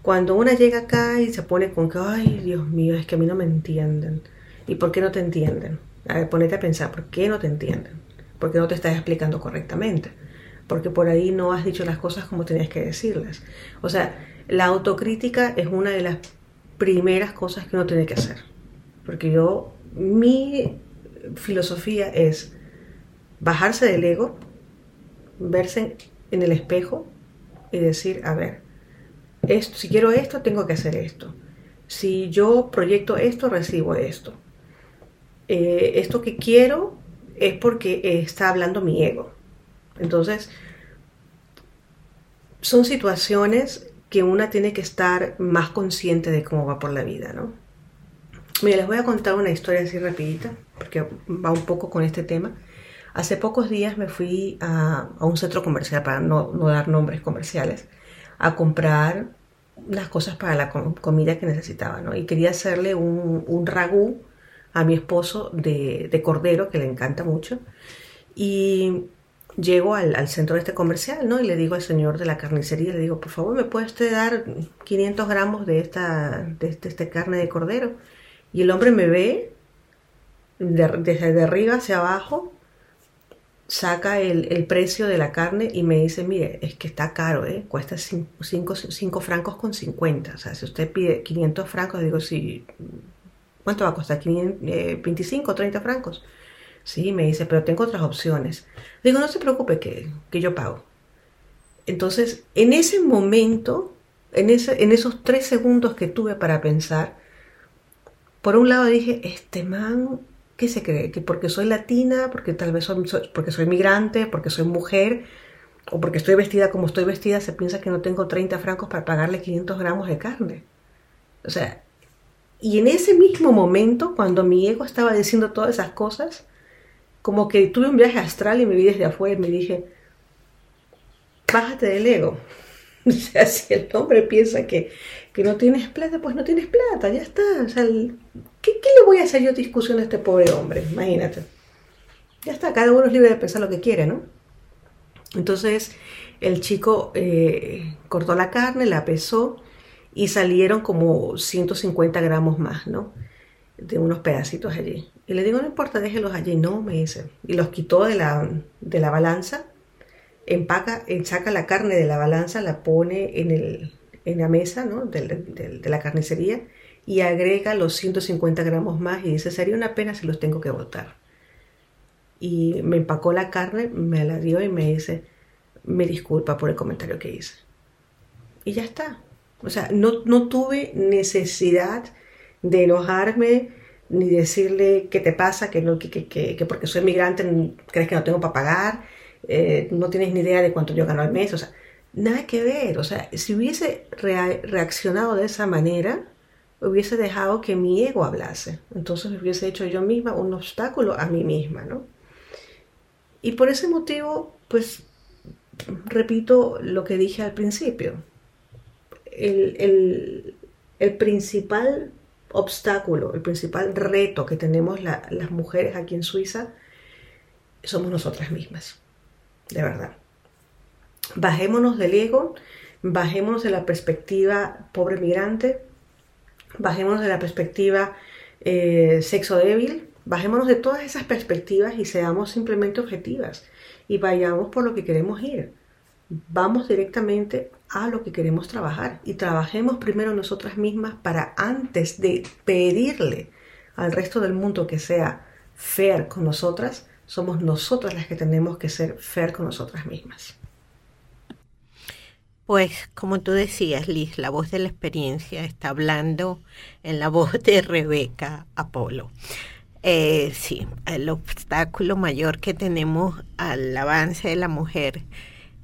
cuando una llega acá y se pone con que, ay, Dios mío, es que a mí no me entienden. ¿Y por qué no te entienden? A ver, ponete a pensar, ¿por qué no te entienden? ¿Por qué no te estás explicando correctamente? Porque por ahí no has dicho las cosas como tenías que decirlas. O sea, la autocrítica es una de las primeras cosas que uno tiene que hacer. Porque yo, mi filosofía es bajarse del ego, verse en el espejo y decir, a ver, si quiero esto, tengo que hacer esto. Si yo proyecto esto, recibo esto. Eh, esto que quiero es porque está hablando mi ego. Entonces, son situaciones que una tiene que estar más consciente de cómo va por la vida, ¿no? Mira, les voy a contar una historia así rapidita, porque va un poco con este tema. Hace pocos días me fui a, un centro comercial, para no, dar nombres comerciales, a comprar unas cosas para la com comida que necesitaba, ¿no? Y quería hacerle un, un ragú a mi esposo de, de, cordero, que le encanta mucho. Y llego al, centro de este comercial, ¿no? Y le digo al señor de la carnicería, le digo, por favor, ¿me puede usted dar 500 gramos de esta, de, de esta carne de cordero? Y el hombre me ve de, desde de arriba hacia abajo, saca el, el, precio de la carne y me dice, mire, es que está caro, ¿eh? cuesta 5 francos con 50. O sea, si usted pide 500 francos, digo, sí, ¿cuánto va a costar? 500, eh, 25 o 30 francos. Sí, me dice, pero tengo otras opciones. Digo, no se preocupe que, que yo pago. Entonces, en ese momento, en, ese, en esos tres segundos que tuve para pensar, por un lado dije, este man, ¿qué se cree? Que porque soy latina, porque tal vez soy, porque soy migrante, porque soy mujer, o porque estoy vestida como estoy vestida, se piensa que no tengo 30 francos para pagarle 500 gramos de carne. O sea, y en ese mismo momento, cuando mi ego estaba diciendo todas esas cosas, como que tuve un viaje astral y me vi desde afuera y me dije, bájate del ego. O sea, si el hombre piensa que, que no tienes plata, pues no tienes plata, ya está. O sea, ¿qué, ¿qué, le voy a hacer yo discusión a este pobre hombre? Imagínate. Ya está, cada uno es libre de pensar lo que quiere, ¿no? Entonces, el chico eh, cortó la carne, la pesó y salieron como 150 gramos más, ¿no? De unos pedacitos allí. Y le digo, no importa, déjelos allí. No, me dice. Y los quitó de la, de la balanza empaca, saca la carne de la balanza, la pone en, el, en la mesa ¿no? de, la carnicería y agrega los 150 gramos más y dice, sería una pena si los tengo que botar. Y me empacó la carne, me la dio y me dice, me disculpa por el comentario que hice. Y ya está. O sea, no, no tuve necesidad de enojarme ni decirle qué te pasa, que, no, que, que, que porque soy migrante crees que no tengo para pagar eh, no tienes ni idea de cuánto yo gano al mes, o sea, nada que ver, o sea, si hubiese rea reaccionado de esa manera, hubiese dejado que mi ego hablase. Entonces hubiese hecho yo misma un obstáculo a mí misma, ¿no? Y por ese motivo, pues, repito lo que dije al principio. El, el principal obstáculo, el principal reto que tenemos las mujeres aquí en Suiza somos nosotras mismas, de verdad. Bajémonos del ego, bajémonos de la perspectiva pobre migrante, bajémonos de la perspectiva eh, sexo débil, bajémonos de todas esas perspectivas y seamos simplemente objetivas y vayamos por lo que queremos ir. Vamos directamente a lo que queremos trabajar y trabajemos primero nosotras mismas para antes de pedirle al resto del mundo que sea fair con nosotras, somos nosotras las que tenemos que ser fair con nosotras mismas. Pues como tú decías, Liz, la voz de la experiencia está hablando en la voz de Rebeca Apolo. Eh, sí, el obstáculo mayor que tenemos al avance de la mujer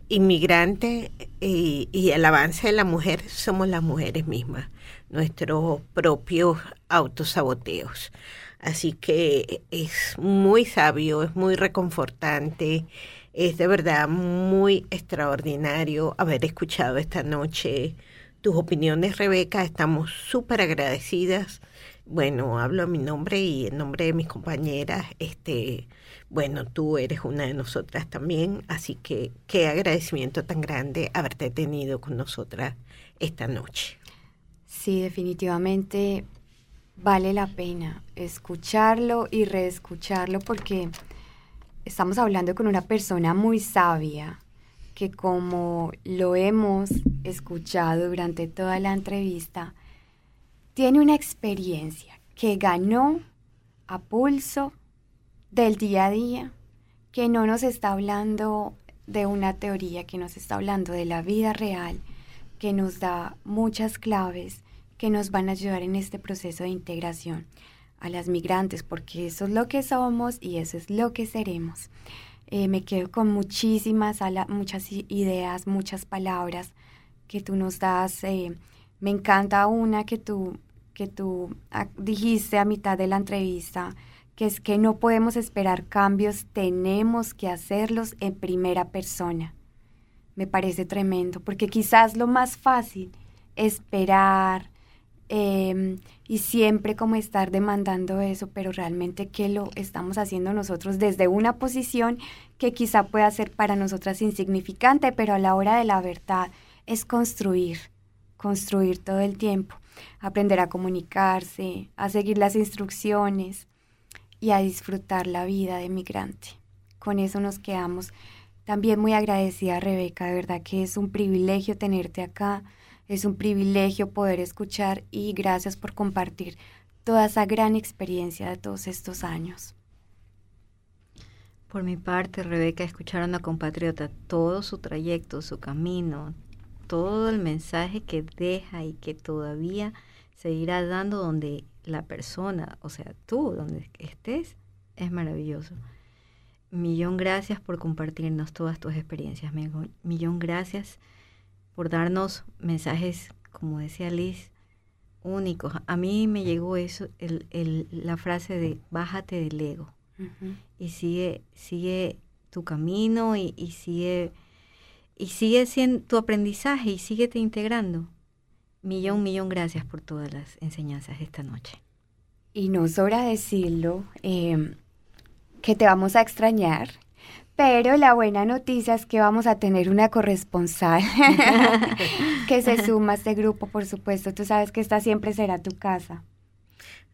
inmigrante y, y el avance de la mujer somos las mujeres mismas, nuestros propios autosaboteos. Así que es muy sabio, es muy reconfortante, es de verdad muy extraordinario haber escuchado esta noche tus opiniones, Rebeca. Estamos súper agradecidas. Bueno, hablo a mi nombre y en nombre de mis compañeras. Este, bueno, tú eres una de nosotras también, así que qué agradecimiento tan grande haberte tenido con nosotras esta noche. Sí, definitivamente vale la pena escucharlo y reescucharlo porque estamos hablando con una persona muy sabia que como lo hemos escuchado durante toda la entrevista, tiene una experiencia que ganó a pulso del día a día, que no nos está hablando de una teoría, que nos está hablando de la vida real, que nos da muchas claves que nos van a ayudar en este proceso de integración a las migrantes, porque eso es lo que somos y eso es lo que seremos. Eh, me quedo con muchísimas, muchas ideas, muchas palabras que tú nos das. Eh, me encanta una que tú, que tú ah, dijiste a mitad de la entrevista, que es que no podemos esperar cambios, tenemos que hacerlos en primera persona. Me parece tremendo, porque quizás lo más fácil, esperar, Em, y siempre como estar demandando eso, pero realmente que lo estamos haciendo nosotros desde una posición que quizá pueda ser para nosotras insignificante, pero a la hora de la verdad es construir, construir todo el tiempo, aprender a comunicarse, a seguir las instrucciones y a disfrutar la vida de migrante. Con eso nos quedamos. También muy agradecida, Rebeca, de verdad que es un privilegio tenerte acá es un privilegio poder escuchar y gracias por compartir toda esa gran experiencia de todos estos años. Por mi parte, Rebeca, escuchar a una compatriota todo su trayecto, su camino, todo el mensaje que deja y que todavía seguirá dando donde la persona, o sea, tú, donde estés, es maravilloso. Millón gracias por compartirnos todas tus experiencias, Millón gracias por darnos mensajes, como decía Liz, únicos. A mí me llegó eso, el, el, la frase de bájate del ego y sigue, sigue tu camino y, y, sigue y sigue siendo tu aprendizaje y síguete integrando. Millón, millón gracias por todas las enseñanzas esta noche. Y no sobra decirlo, eh, que te vamos a extrañar pero la buena noticia es que vamos a tener una corresponsal que se suma a este grupo, por supuesto. Tú sabes que esta siempre será tu casa.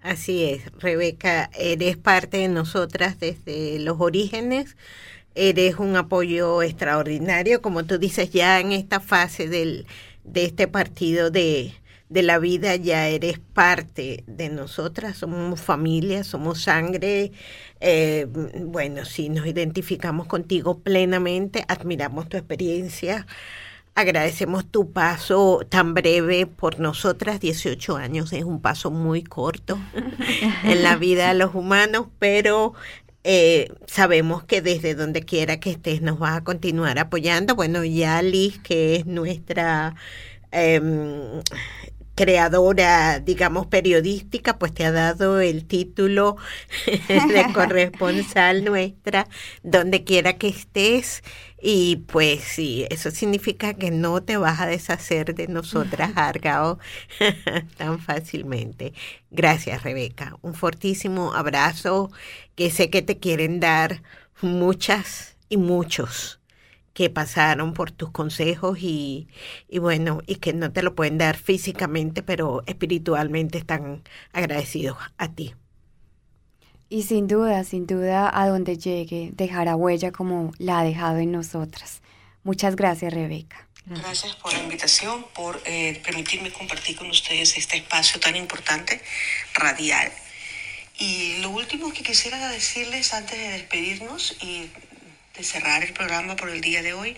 Así es, Rebeca, eres parte de nosotras desde los orígenes. Eres un apoyo extraordinario, como tú dices, ya en esta fase del, de este partido de, de la vida ya eres parte de nosotras, somos familia, somos sangre. Eh, bueno, sí, nos identificamos contigo plenamente, admiramos tu experiencia, agradecemos tu paso tan breve por nosotras, 18 años es un paso muy corto en la vida de los humanos, pero eh, sabemos que desde donde quiera que estés nos vas a continuar apoyando. Bueno, ya Liz, que es nuestra... Em, creadora, digamos, periodística, pues te ha dado el título de corresponsal nuestra, donde quiera que estés. Y pues sí, eso significa que no te vas a deshacer de nosotras, Argao, tan fácilmente. Gracias, Rebeca. Un fortísimo abrazo que sé que te quieren dar muchas y muchos que pasaron por tus consejos y, y, bueno, y que no te lo pueden dar físicamente, pero espiritualmente están agradecidos a ti. Y sin duda, sin duda, a donde llegue, dejará huella como la ha dejado en nosotras. Muchas gracias, Rebeca. Gracias por la invitación, por eh, permitirme compartir con ustedes este espacio tan importante, radial. Y lo último que quisiera decirles antes de despedirnos y cerrar el programa por el día de hoy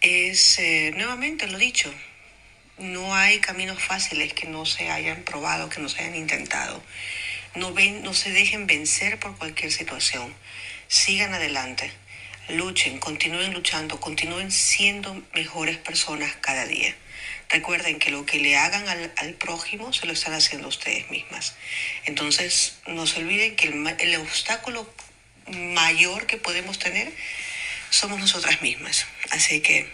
es, eh, nuevamente lo dicho, no hay caminos fáciles que no se hayan probado, que no se hayan intentado. No, ven, no se dejen vencer por cualquier situación. Sigan adelante, luchen, continúen luchando, continúen siendo mejores personas cada día. Recuerden que lo que le hagan al, al prójimo se lo están haciendo ustedes mismas. Entonces, no se olviden que el, el obstáculo mayor que podemos tener somos nosotras mismas. Así que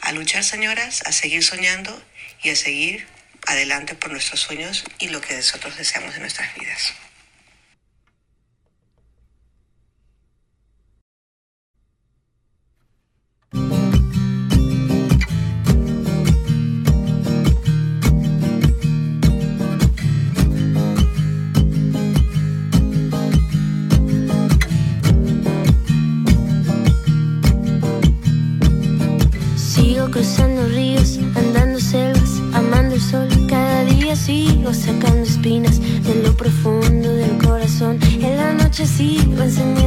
a luchar, señoras, a seguir soñando y a seguir adelante por nuestros sueños y lo que nosotros deseamos en nuestras vidas. En la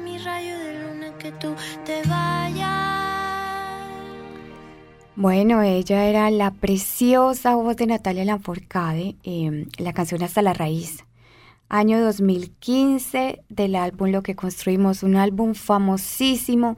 mi rayo de luna, que tú te vayas. Bueno, ella era la preciosa voz de Natalia Lafourcade, eh, la canción Hasta la Raíz. Año 2015 del álbum Lo que construimos, un álbum famosísimo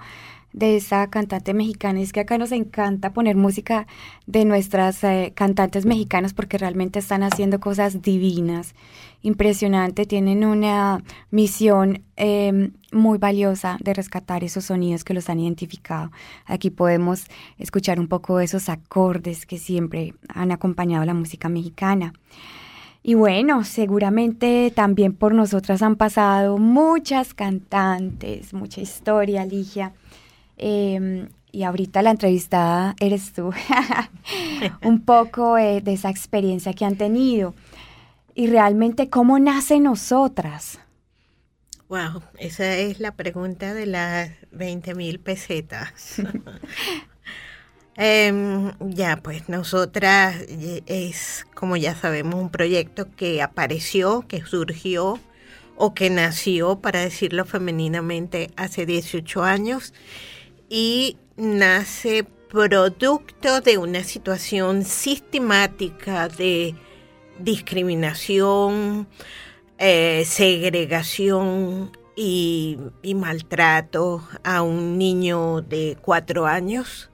de esa cantante mexicana. Es que acá nos encanta poner música de nuestras eh, cantantes mexicanas porque realmente están haciendo cosas divinas, impresionante. Tienen una misión eh, muy valiosa de rescatar esos sonidos que los han identificado. Aquí podemos escuchar un poco esos acordes que siempre han acompañado la música mexicana. Y bueno, seguramente también por nosotras han pasado muchas cantantes, mucha historia, Ligia. Eh, y ahorita la entrevistada eres tú, un poco eh, de esa experiencia que han tenido y realmente cómo nace nosotras. Wow, esa es la pregunta de las 20 mil pesetas. eh, ya, pues nosotras es, como ya sabemos, un proyecto que apareció, que surgió o que nació, para decirlo femeninamente, hace 18 años y nace producto de una situación sistemática de discriminación, eh, segregación y, y, maltrato a un niño de cuatro años.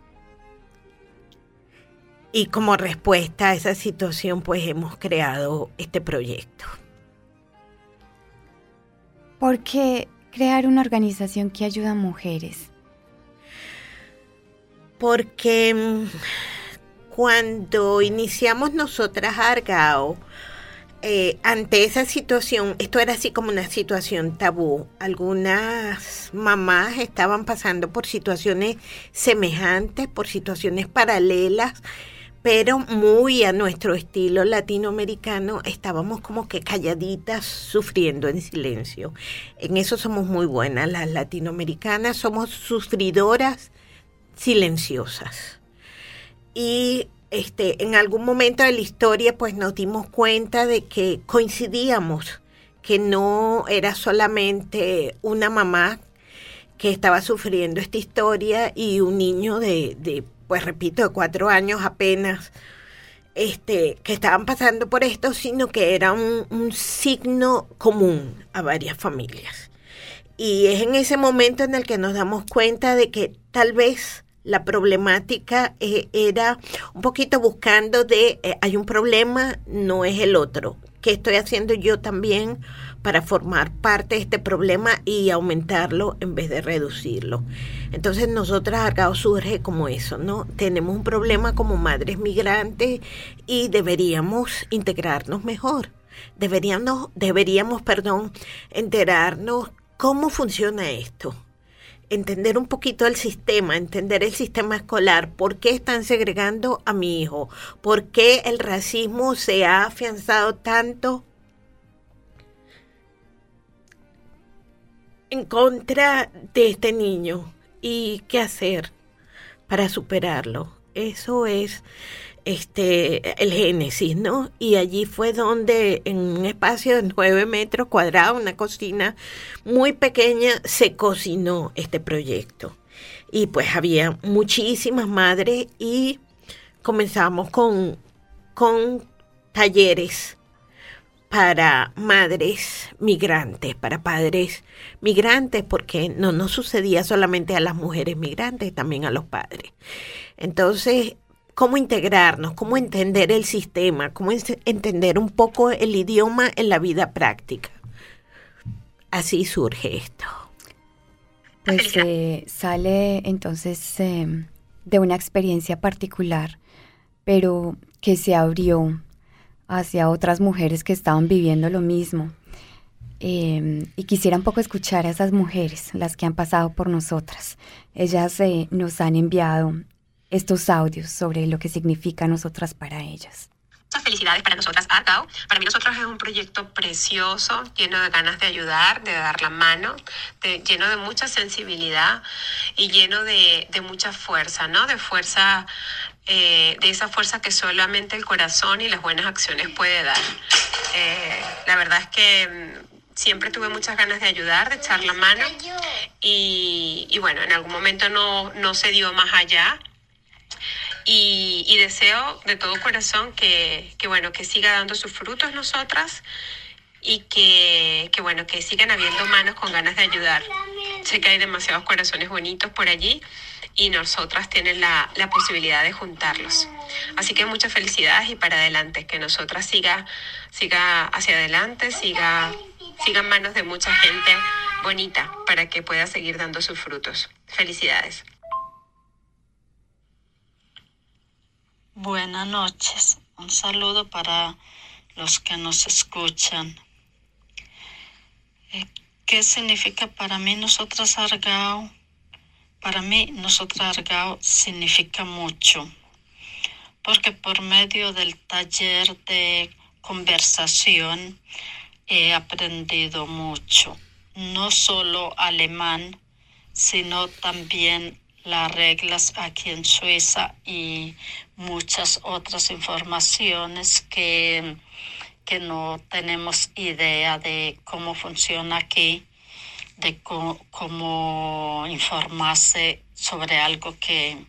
Y como respuesta a esa situación, pues hemos creado este proyecto. ¿Por qué crear una organización que ayuda a mujeres? Porque mm, cuando iniciamos nosotras Argao, eh, ante esa situación, esto era así como una situación tabú. Algunas mamás estaban pasando por situaciones semejantes, por situaciones paralelas, pero muy a nuestro estilo latinoamericano, estábamos como que calladitas, sufriendo en silencio. En eso somos muy buenas las latinoamericanas, somos sufridoras silenciosas. Y este, en algún momento de la historia pues nos dimos cuenta de que coincidíamos, que no era solamente una mamá que estaba sufriendo esta historia y un niño de, de pues repito, de cuatro años apenas, este, que estaban pasando por esto, sino que era un, un signo común a varias familias. Y es en ese momento en el que nos damos cuenta de que tal vez la problemática eh, era un poquito buscando de eh, hay un problema, no es el otro. ¿Qué estoy haciendo yo también para formar parte de este problema y aumentarlo en vez de reducirlo? Entonces nosotras acá surge como eso, ¿no? Tenemos un problema como madres migrantes y deberíamos integrarnos mejor. Deberíamos, deberíamos, perdón, enterarnos cómo funciona esto entender un poquito el sistema, entender el sistema escolar, por qué están segregando a mi hijo, por qué el racismo se ha afianzado tanto en contra de este niño y qué hacer para superarlo. Eso es este, el Génesis, ¿no? Y allí fue donde en un espacio de nueve metros cuadrados, una cocina muy pequeña, se cocinó este proyecto. Y pues había muchísimas madres y comenzamos con, con talleres para madres migrantes, para padres migrantes, porque no nos sucedía solamente a las mujeres migrantes, también a los padres. Entonces, cómo integrarnos, cómo entender el sistema, cómo entender un poco el idioma en la vida práctica. Así surge esto. Pues eh, sale entonces eh, de una experiencia particular, pero que se abrió hacia otras mujeres que estaban viviendo lo mismo. Eh, y quisiera un poco escuchar a esas mujeres, las que han pasado por nosotras. Ellas nos han enviado estos audios sobre lo que significa nosotras para ellas. Muchas felicidades para nosotras, Argao. Para mí nosotros es un proyecto precioso, lleno de ganas de ayudar, de dar la mano, lleno de mucha sensibilidad y lleno de, de mucha fuerza, ¿no? De fuerza, eh, de esa fuerza que solamente el corazón y las buenas acciones puede dar. Eh, la verdad es que siempre tuve muchas ganas de ayudar, de echar la mano y, y bueno, en algún momento no, no se dio más allá. Y, deseo de todo corazón que, bueno, que siga dando sus frutos nosotras y que, que, bueno, que sigan habiendo manos con ganas de ayudar. Sé que hay demasiados corazones bonitos por allí y nosotras tienen la, la posibilidad de juntarlos. Así que muchas felicidades y para adelante, que nosotras siga, siga hacia adelante, siga, siga en manos de mucha gente bonita para que pueda seguir dando sus frutos. Felicidades. Buenas noches. Un saludo para los que nos escuchan. Eh, ¿Qué significa para mí nosotras Argao? Para mí nosotras Argao significa mucho, porque por medio del taller de conversación he aprendido mucho, no solo alemán, sino también las reglas aquí en Suiza y muchas otras informaciones que, que no tenemos idea de cómo funciona aquí, de co- cómo informarse sobre algo que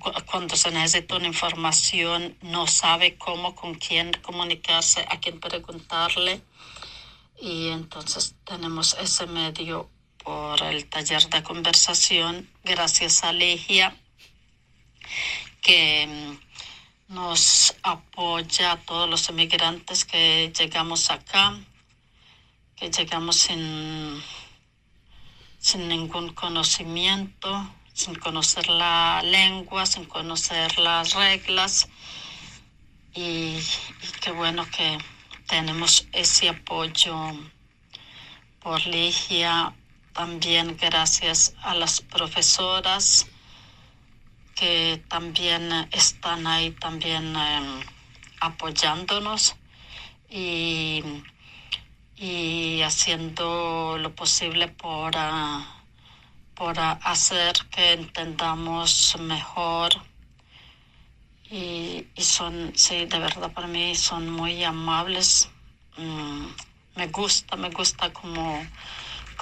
cu- cuando se necesita una información no sabe cómo, con quién comunicarse, a quién preguntarle. Y entonces tenemos ese medio por el taller de conversación, gracias a Ligia, que mm, nos apoya a todos los emigrantes que llegamos acá, que llegamos sin, sin ningún conocimiento, sin conocer la lengua, sin conocer las reglas. Y qué bueno que tenemos ese apoyo por Ligia, también gracias a las profesoras que también están ahí también eh, apoyándonos y, y haciendo lo posible por, ah, por hacer que entendamos mejor y, y son, sí, de verdad para mí son muy amables. Mm, me gusta, me gusta como,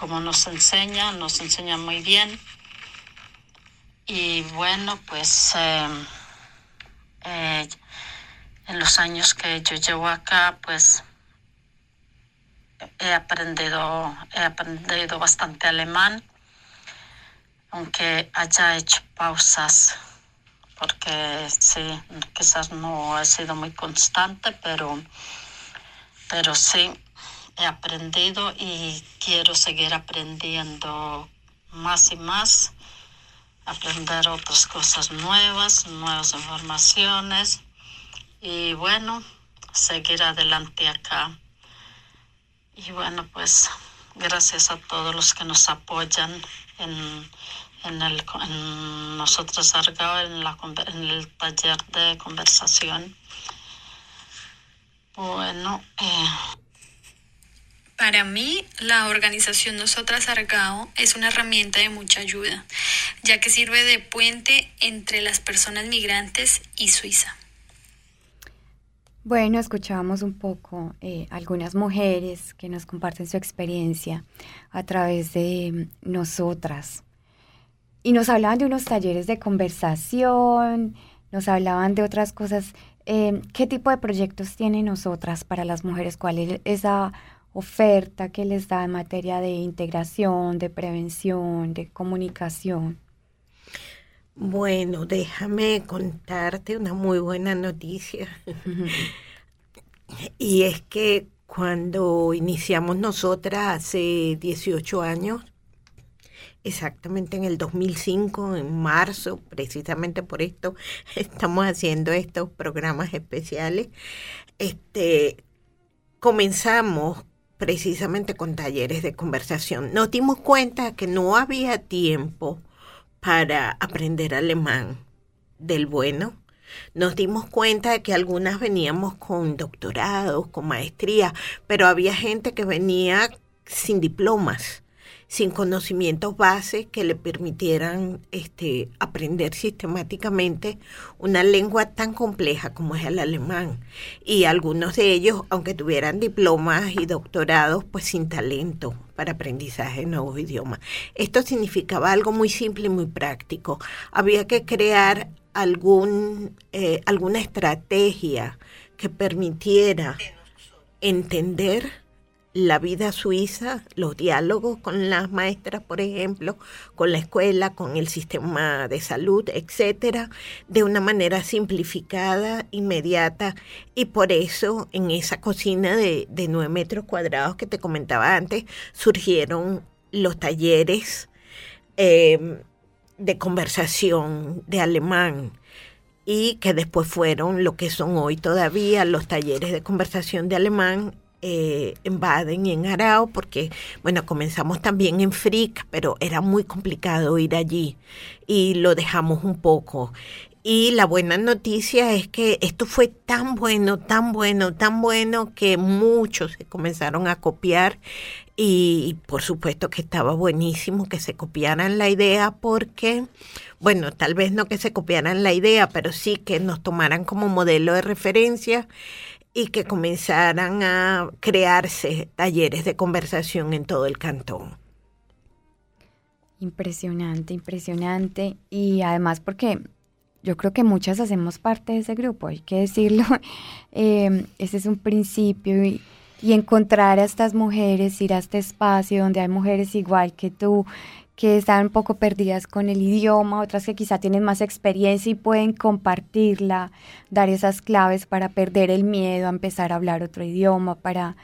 como nos enseña, nos enseña muy bien. Y bueno, pues eh, eh, en los años que yo llevo acá, pues he aprendido, he aprendido bastante alemán, aunque haya hecho pausas, porque sí, quizás no he sido muy constante, pero, pero sí, he aprendido y quiero seguir aprendiendo más y más, aprender otras cosas nuevas, nuevas informaciones y bueno, seguir adelante acá. Y bueno, pues gracias a todos los que nos apoyan en, en, el, nosotros Argao, en, la, en el taller de conversación. Bueno, eh, Para mí, la organización Nosotras Argao es una herramienta de mucha ayuda, ya que sirve de puente entre las personas migrantes y Suiza. Bueno, escuchábamos un poco eh, algunas mujeres que nos comparten su experiencia a través de mm, nosotras. Y nos hablaban de unos talleres de conversación, nos hablaban de otras cosas. Eh, ¿Qué tipo de proyectos tienen nosotras para las mujeres? ¿Cuál es esa oferta que les da en materia de integración, de prevención, de comunicación? Bueno, déjame contarte una muy buena noticia. y es que cuando iniciamos nosotras hace 18 años, exactamente en el 2005, en marzo, precisamente por esto, estamos haciendo estos programas especiales. Este, comenzamos precisamente con talleres de conversación. Nos dimos cuenta que no había tiempo para aprender alemán del bueno. Nos dimos cuenta de que algunas veníamos con doctorados, con maestría, pero había gente que venía sin diplomas, sin conocimientos base que le permitieran este, aprender sistemáticamente una lengua tan compleja como es el alemán. Y algunos de ellos, aunque tuvieran diplomas y doctorados, pues sin talento para aprendizaje de nuevos idiomas. Esto significaba algo muy simple y muy práctico. Había que crear algún, eh, alguna estrategia que permitiera entender la vida suiza, los diálogos con las maestras, por ejemplo, con la escuela, con el sistema de salud, etcétera, de una manera simplificada, inmediata, y por eso en esa cocina de, de 9 metros cuadrados que te comentaba antes, surgieron los talleres eh, de conversación de alemán, y que después fueron lo que son hoy todavía los talleres de conversación de alemán eh, en Baden y en Arao, porque, bueno, comenzamos también en Frick, pero era muy complicado ir allí y lo dejamos un poco. Y la buena noticia es que esto fue tan bueno, tan bueno, tan bueno que muchos se comenzaron a copiar y por supuesto que estaba buenísimo que se copiaran la idea porque, bueno, tal vez no que se copiaran la idea, pero sí que nos tomaran como modelo de referencia y que comenzaran a crearse talleres de conversación en todo el cantón. Impresionante, impresionante. Y además porque yo creo que muchas hacemos parte de ese grupo, hay que decirlo. Eh, ese es un principio y encontrar a estas mujeres, ir a este espacio donde hay mujeres igual que tú, que están un poco perdidas con el idioma, otras que quizá tienen más experiencia y pueden compartirla, dar esas claves para perder el miedo a empezar a hablar otro idioma, para,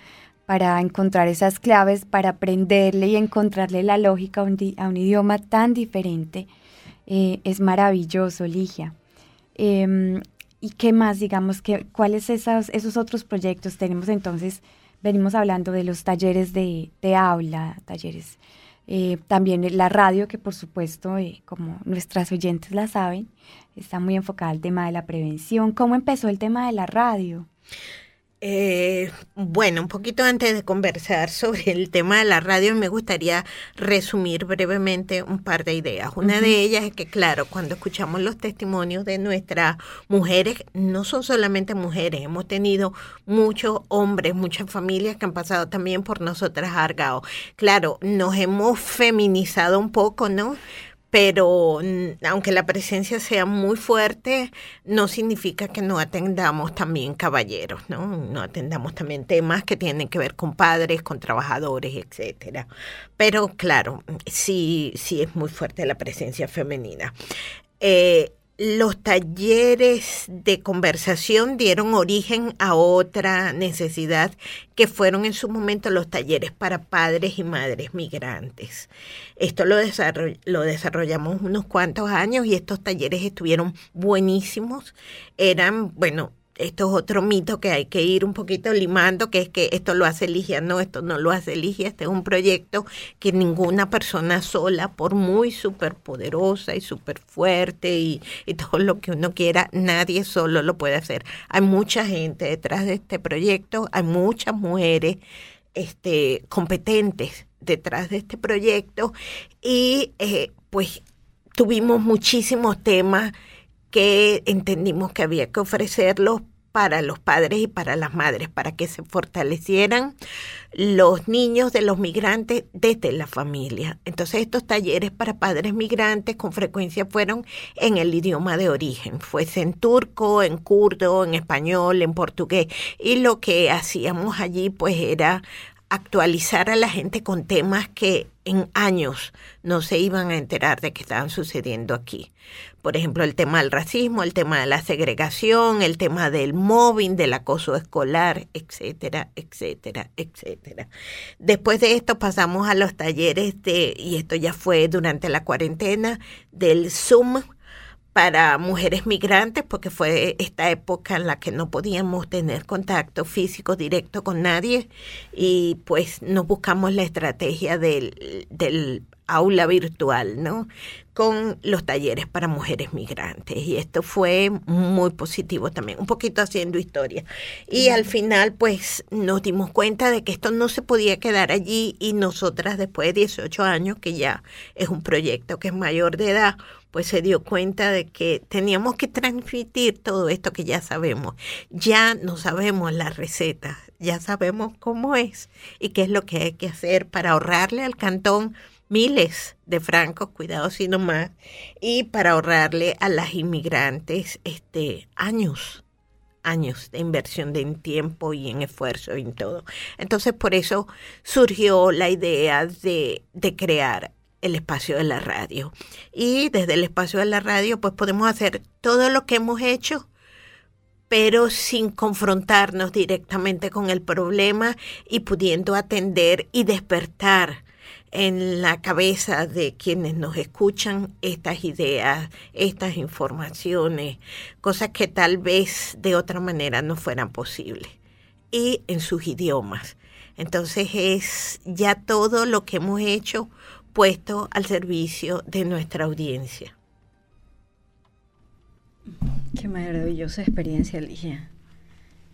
para encontrar esas claves, para aprenderle y encontrarle la lógica a un, idioma tan diferente. Eh, es maravilloso, Ligia. Em, ¿Y qué más, digamos, que, cuáles esos, esos otros proyectos tenemos entonces? Venimos hablando de los talleres de, de habla, talleres eh, también la radio, que por supuesto, eh, como nuestras oyentes la saben, está muy enfocada al tema de la prevención. ¿Cómo empezó el tema de la radio? Eh, bueno, un poquito antes de conversar sobre el tema de la radio, me gustaría resumir brevemente un par de ideas. Una de ellas es que, claro, cuando escuchamos los testimonios de nuestras mujeres, no son solamente mujeres, hemos tenido muchos hombres, muchas familias que han pasado también por nosotras Argao. Claro, nos hemos feminizado un poco, ¿no? Pero aunque la presencia sea muy fuerte, no significa que no atendamos también caballeros, ¿no? No atendamos también temas que tienen que ver con padres, con trabajadores, etcétera. Pero claro, sí, sí es muy fuerte la presencia femenina. Eh, los talleres de conversación dieron origen a otra necesidad que fueron en su momento los talleres para padres y madres migrantes. Esto lo, lo desarrollamos unos cuantos años y estos talleres estuvieron buenísimos. Eran, bueno, esto es otro mito que hay que ir un poquito limando, que es que esto lo hace Ligia, no, esto no lo hace Ligia, este es un proyecto que ninguna persona sola, por muy súper poderosa y súper fuerte y, y todo lo que uno quiera, nadie solo lo puede hacer. Hay mucha gente detrás de este proyecto, hay muchas mujeres este, competentes detrás de este proyecto y eh, pues tuvimos muchísimos temas que entendimos que había que ofrecerlos para los padres y para las madres, para que se fortalecieran los niños de los migrantes desde la familia. Entonces estos talleres para padres migrantes con frecuencia fueron en el idioma de origen, fuese en turco, en kurdo, en español, en portugués. Y lo que hacíamos allí pues era actualizar a la gente con temas que en años no se iban a enterar de que estaban sucediendo aquí. Por ejemplo, el tema del racismo, el tema de la segregación, el tema del mobbing, del acoso escolar, etcétera, etcétera, etcétera. Después de esto pasamos a los talleres de, y esto ya fue durante la cuarentena, del Zoom para mujeres migrantes, porque fue esta época en la que no podíamos tener contacto físico directo con nadie y pues nos buscamos la estrategia del, del aula virtual, ¿no? Con los talleres para mujeres migrantes. Y esto fue muy positivo también, un poquito haciendo historia. Y al final, pues, nos dimos cuenta de que esto no se podía quedar allí y nosotras, después de 18 años, que ya es un proyecto que es mayor de edad, pues se dio cuenta de que teníamos que transmitir todo esto que ya sabemos. Ya no sabemos la receta, ya sabemos cómo es y qué es lo que hay que hacer para ahorrarle al cantón miles de francos, cuidado si no más, y para ahorrarle a las inmigrantes este años años de inversión de en tiempo y en esfuerzo y en todo. Entonces por eso surgió la idea de, de crear el espacio de la radio. Y desde el espacio de la radio pues podemos hacer todo lo que hemos hecho, pero sin confrontarnos directamente con el problema y pudiendo atender y despertar en la cabeza de quienes nos escuchan estas ideas, estas informaciones, cosas que tal vez de otra manera no fueran posibles, y en sus idiomas. Entonces es ya todo lo que hemos hecho puesto al servicio de nuestra audiencia. Qué maravillosa experiencia, Ligia.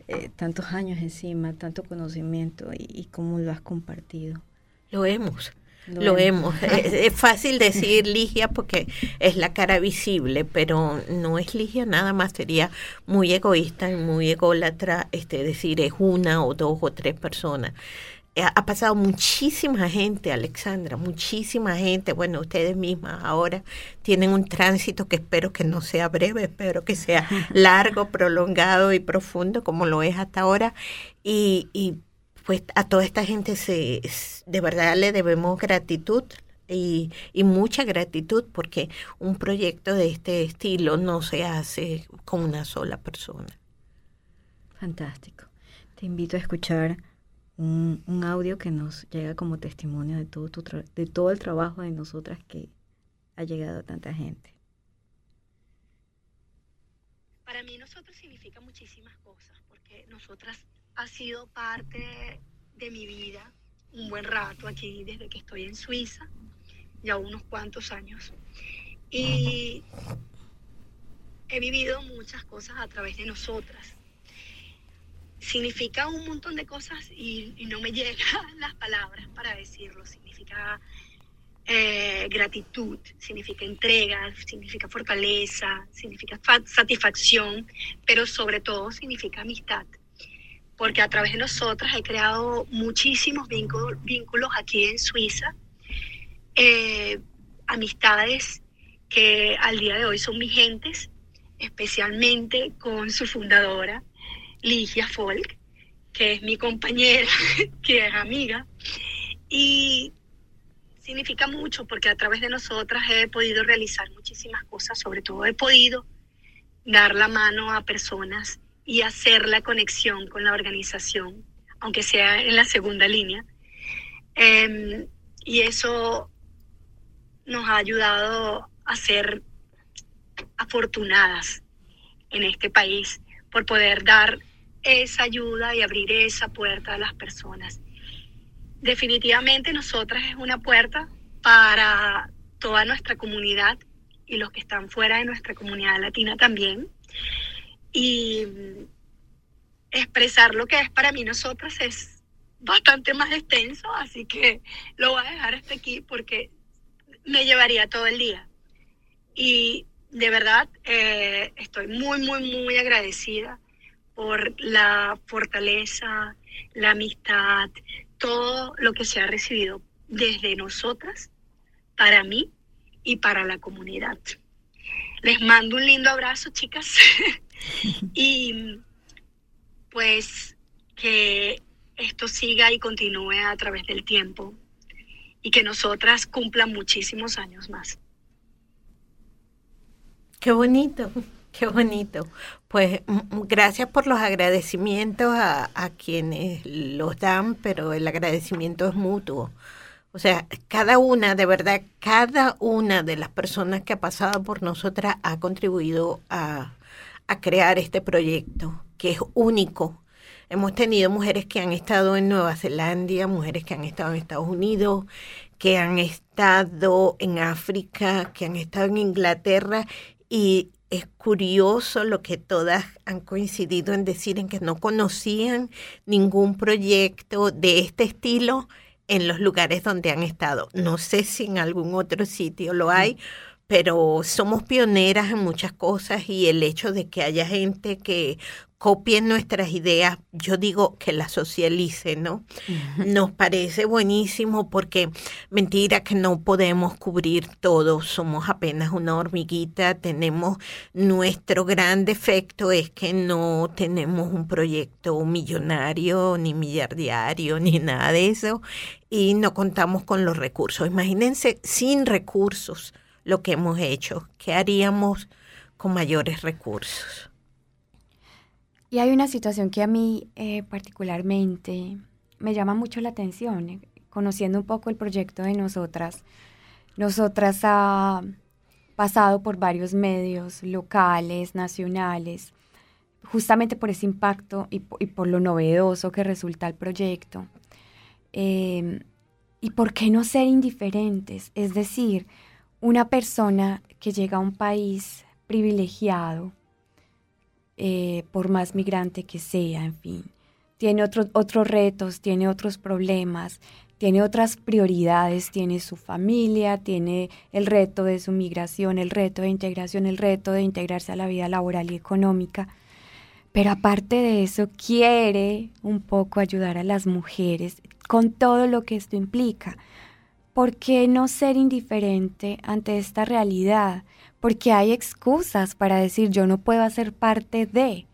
Eh, tantos años encima, tanto conocimiento y, y cómo lo has compartido. Lo hemos. Lo, hemos. es, fácil decir Ligia porque es la cara visible, pero no es Ligia nada más. Sería muy egoísta y muy ególatra este, decir es una o dos o tres personas. Eh, ha pasado muchísima gente, Alexandra, muchísima gente. Bueno, ustedes mismas ahora tienen un tránsito que espero que no sea breve, espero que sea largo, prolongado y profundo como lo es hasta ahora. Y, y pues a toda esta gente se, de verdad le debemos gratitud y, y, mucha gratitud porque un proyecto de este estilo no se hace con una sola persona. Fantástico. Te invito a escuchar un, audio que nos llega como testimonio de todo, tu de todo el trabajo de nosotras que ha llegado a tanta gente. Para mí nosotros significa muchísimas cosas porque nosotras ha sido parte de mi vida un buen rato aquí desde que estoy en Suiza, ya unos cuantos años. Y he vivido muchas cosas a través de nosotras. Significa un montón de cosas y, no me llegan las palabras para decirlo. Significa eh, gratitud, significa entrega, significa fortaleza, significa satisfacción, pero sobre todo significa amistad porque a través de nosotras he creado muchísimos vínculos, aquí en Suiza, eh, amistades que al día de hoy son mis gentes, especialmente con su fundadora, Ligia Folk, que es mi compañera, que es amiga, y significa mucho porque a través de nosotras he podido realizar muchísimas cosas, sobre todo he podido dar la mano a personas y hacer la conexión con la organización, aunque sea en la segunda línea. Em, y eso nos ha ayudado a ser afortunadas en este país por poder dar esa ayuda y abrir esa puerta a las personas. Definitivamente nosotras es una puerta para toda nuestra comunidad y los que están fuera de nuestra comunidad latina también y expresar lo que es para mí nosotros es bastante más extenso, así que lo voy a dejar hasta aquí porque me llevaría todo el día. Y de verdad eh, estoy muy, muy, muy agradecida por la fortaleza, la amistad, todo lo que se ha recibido desde nosotras, para mí y para la comunidad. Les mando un lindo abrazo, chicas. y pues que esto siga y continúe a través del tiempo y que nosotras cumplan muchísimos años más. Qué bonito, qué bonito. Pues gracias por los agradecimientos a, quienes los dan, pero el agradecimiento es mutuo. O sea, cada una, de verdad, cada una de las personas que ha pasado por nosotras ha contribuido a, a crear este proyecto, que es único. Hemos tenido mujeres que han estado en Nueva Zelanda, mujeres que han estado en Estados Unidos, que han estado en África, que han estado en Inglaterra y es curioso lo que todas han coincidido en decir en que no conocían ningún proyecto de este estilo en los lugares donde han estado. No sé si en algún otro sitio lo hay, pero somos pioneras en muchas cosas y el hecho de que haya gente que copie nuestras ideas, yo digo que las socialice, ¿no? Nos parece buenísimo porque mentira que no podemos cubrir todo, somos apenas una hormiguita, tenemos nuestro gran defecto es que no tenemos un proyecto millonario, ni millardiario, ni nada de eso, y no contamos con los recursos. Imagínense sin recursos lo que hemos hecho, ¿qué haríamos con mayores recursos? Y hay una situación que a mí eh, particularmente me llama mucho la atención, eh, conociendo un poco el proyecto de nosotras. Nosotras ha pasado por varios medios locales, nacionales, justamente por ese impacto y, por lo novedoso que resulta el proyecto. Em, ¿Y por qué no ser indiferentes? Es decir, una persona que llega a un país privilegiado, eh, por más migrante que sea, en fin. Tiene otros retos, tiene otros problemas, tiene otras prioridades, tiene su familia, tiene el reto de su migración, el reto de integración, el reto de integrarse a la vida laboral y económica. Pero aparte de eso, quiere un poco ayudar a las mujeres con todo lo que esto implica. ¿Por qué no ser indiferente ante esta realidad? porque hay excusas para decir yo no puedo hacer parte de,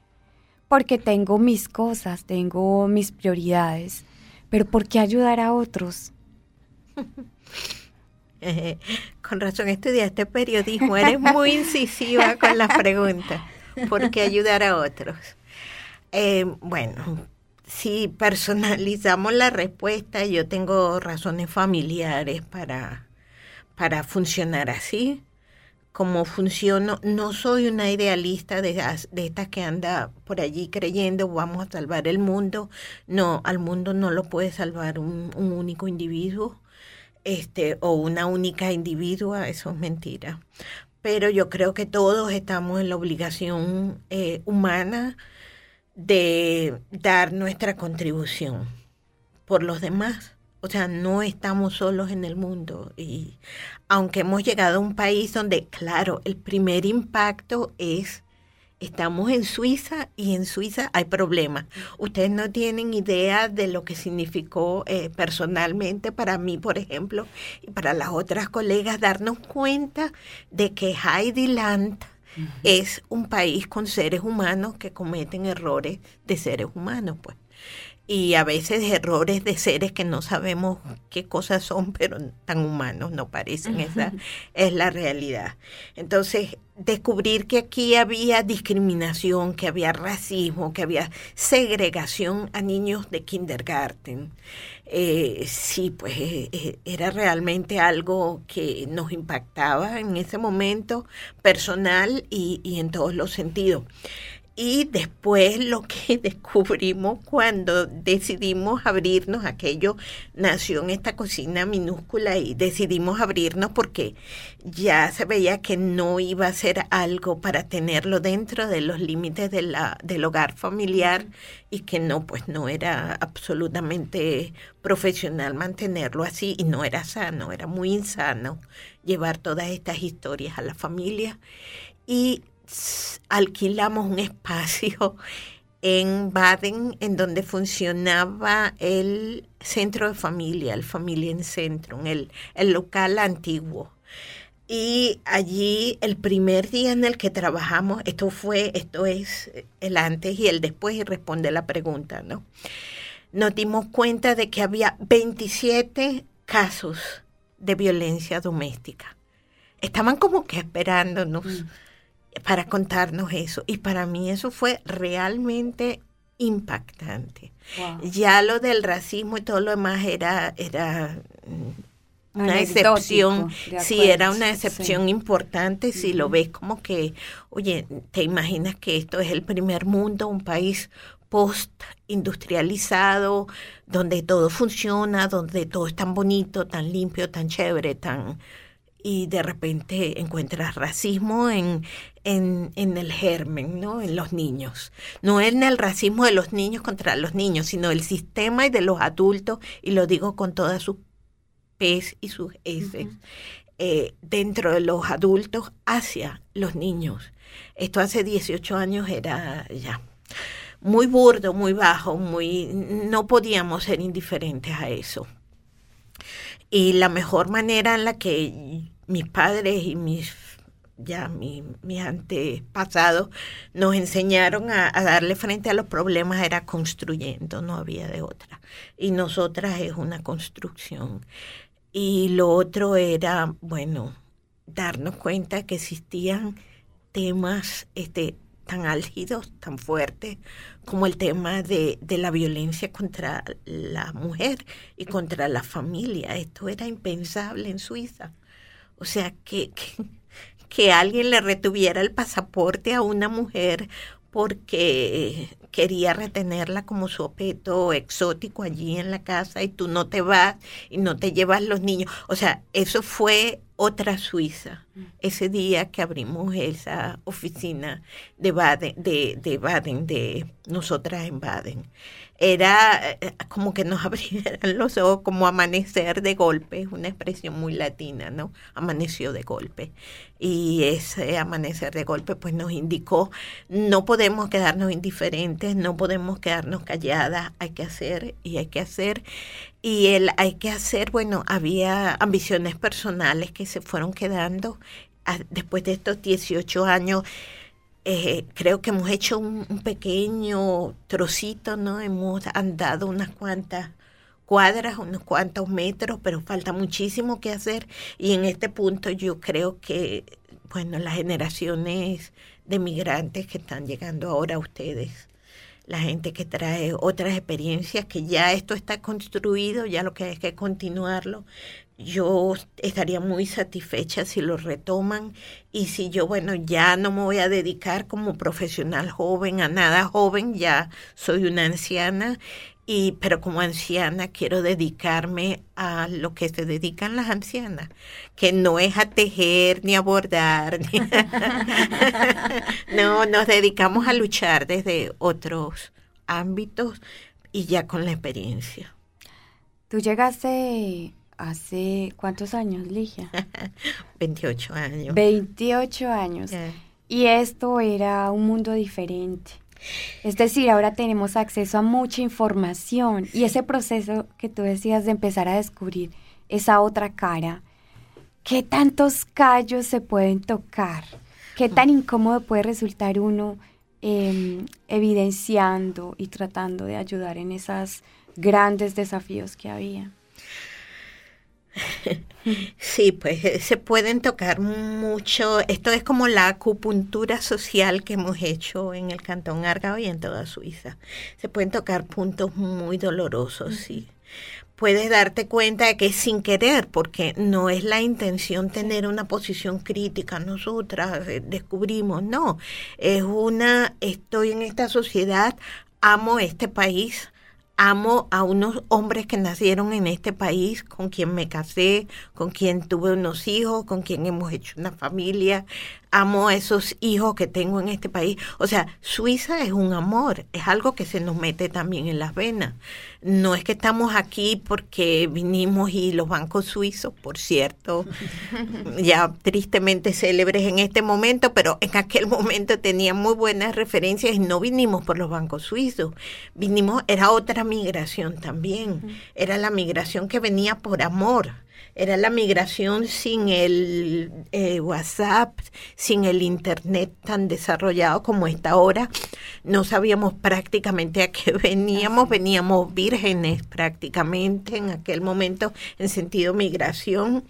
porque tengo mis cosas, tengo mis prioridades, pero ¿por qué ayudar a otros? con razón estudiaste periodismo, eres muy incisiva con las preguntas. ¿Por qué ayudar a otros? Eh, bueno, si personalizamos la respuesta, yo tengo razones familiares para, para funcionar así cómo funciono. No soy una idealista de, de estas que anda por allí creyendo vamos a salvar el mundo. No, al mundo no lo puede salvar un, único individuo este, o una única individua, eso es mentira. Pero yo creo que todos estamos en la obligación eh, humana de dar nuestra contribución por los demás. O sea, no estamos solos en el mundo. Y aunque hemos llegado a un país donde, claro, el primer impacto es, estamos en Suiza y en Suiza hay problemas. Ustedes no tienen idea de lo que significó eh, personalmente para mí, por ejemplo, y para las otras colegas, darnos cuenta de que Heidi Land es un país con seres humanos que cometen errores de seres humanos, pues y a veces errores de seres que no sabemos qué cosas son, pero tan humanos no parecen. Esa es la realidad. Entonces, descubrir que aquí había discriminación, que había racismo, que había segregación a niños de kindergarten. Eh, sí, pues eh, eh, era realmente algo que nos impactaba en ese momento personal y, y en todos los sentidos. Y después lo que descubrimos cuando decidimos abrirnos, aquello nació en esta cocina minúscula y decidimos abrirnos porque ya se veía que no iba a ser algo para tenerlo dentro de los límites de la, del hogar familiar y que no, pues no era absolutamente profesional mantenerlo así y no era sano, era muy insano llevar todas estas historias a la familia. Y alquilamos un espacio en Baden, en donde funcionaba el centro de familia, el Familia en Centro, el, el local antiguo. Y allí el primer día en el que trabajamos, esto fue, esto es el antes y el después y responde la pregunta, ¿no? Nos dimos cuenta de que había 27 casos de violencia doméstica. Estaban como que esperándonos. Mm para contarnos eso. Y para mí eso fue realmente impactante. Ya lo del racismo y todo lo demás era, era mm, una excepción, sí, era una excepción importante. Si lo ves como que, oye, te imaginas que esto es el primer mundo, un país post-industrializado, donde todo funciona, donde todo es tan bonito, tan limpio, tan chévere, tan... Y de repente encuentras racismo en, en, en el germen, ¿no? En los niños. No en el racismo de los niños contra los niños, sino el sistema y de los adultos, y lo digo con todas sus P's y sus S, eh, dentro de los adultos hacia los niños. Esto hace 18 años era ya muy burdo, muy bajo, muy no podíamos ser indiferentes a eso. Y la mejor manera en la que mis padres y mis ya mi, mis antepasados nos enseñaron a, darle frente a los problemas era construyendo, no había de otra. Y nosotras es una construcción. Y lo otro era, bueno, darnos cuenta que existían temas este, tan álgidos, tan fuertes, como el tema de, de, la violencia contra la mujer y contra la familia. Esto era impensable en Suiza. O sea, que, que alguien le retuviera el pasaporte a una mujer porque quería retenerla como su objeto exótico allí en la casa y tú no te vas y no te llevas los niños. O sea, eso fue otra Suiza, ese día que abrimos esa oficina de Baden, de, de Baden, de nosotras en Baden era eh, como que nos abrieran los ojos, como amanecer de golpe, es una expresión muy latina, ¿no? Amaneció de golpe. Y ese amanecer de golpe pues nos indicó, no podemos quedarnos indiferentes, no podemos quedarnos calladas, hay que hacer y hay que hacer. Y el hay que hacer, bueno, había ambiciones personales que se fueron quedando ah, después de estos 18 años eh, creo que hemos hecho un, un, pequeño trocito, ¿no? Hemos andado unas cuantas cuadras, unos cuantos metros, pero falta muchísimo que hacer. Y en este punto yo creo que, bueno, las generaciones de migrantes que están llegando ahora a ustedes, la gente que trae otras experiencias, que ya esto está construido, ya lo que hay que continuarlo, yo estaría muy satisfecha si lo retoman y si yo, bueno, ya no me voy a dedicar como profesional joven a nada joven, ya soy una anciana, y, pero como anciana quiero dedicarme a lo que se dedican las ancianas, que no es a tejer ni a bordar, no, nos dedicamos a luchar desde otros ámbitos y ya con la experiencia. Tú llegaste hace cuántos años, Ligia? 28 años. 28 años. Yeah. Y esto era un mundo diferente. Es decir, ahora tenemos acceso a mucha información y ese proceso que tú decías de empezar a descubrir esa otra cara, ¿qué tantos callos se pueden tocar? ¿Qué tan incómodo puede resultar uno eh, evidenciando y tratando de ayudar en esos grandes desafíos que había? Sí, pues eh, se pueden tocar mucho. Esto es como la acupuntura social que hemos hecho en el Cantón Argao y en toda Suiza. Se pueden tocar puntos muy dolorosos, sí. Puedes darte cuenta de que es sin querer, porque no es la intención tener una posición crítica. Nosotras eh, descubrimos, no. Es una, estoy en esta sociedad, amo este país, amo a unos hombres que nacieron en este país, con quien me casé, con quien tuve unos hijos, con quien hemos hecho una familia, amo a esos hijos que tengo en este país. O sea, Suiza es un amor, es algo que se nos mete también en las venas. No es que estamos aquí porque vinimos y los bancos suizos, por cierto, ya tristemente célebres en este momento, pero en aquel momento tenían muy buenas referencias y no vinimos por los bancos suizos. Vinimos, era otra migración también, era la migración que venía por amor era la migración sin el eh, WhatsApp, sin el Internet tan desarrollado como está ahora. No sabíamos prácticamente a qué veníamos, veníamos vírgenes prácticamente en aquel momento en sentido migración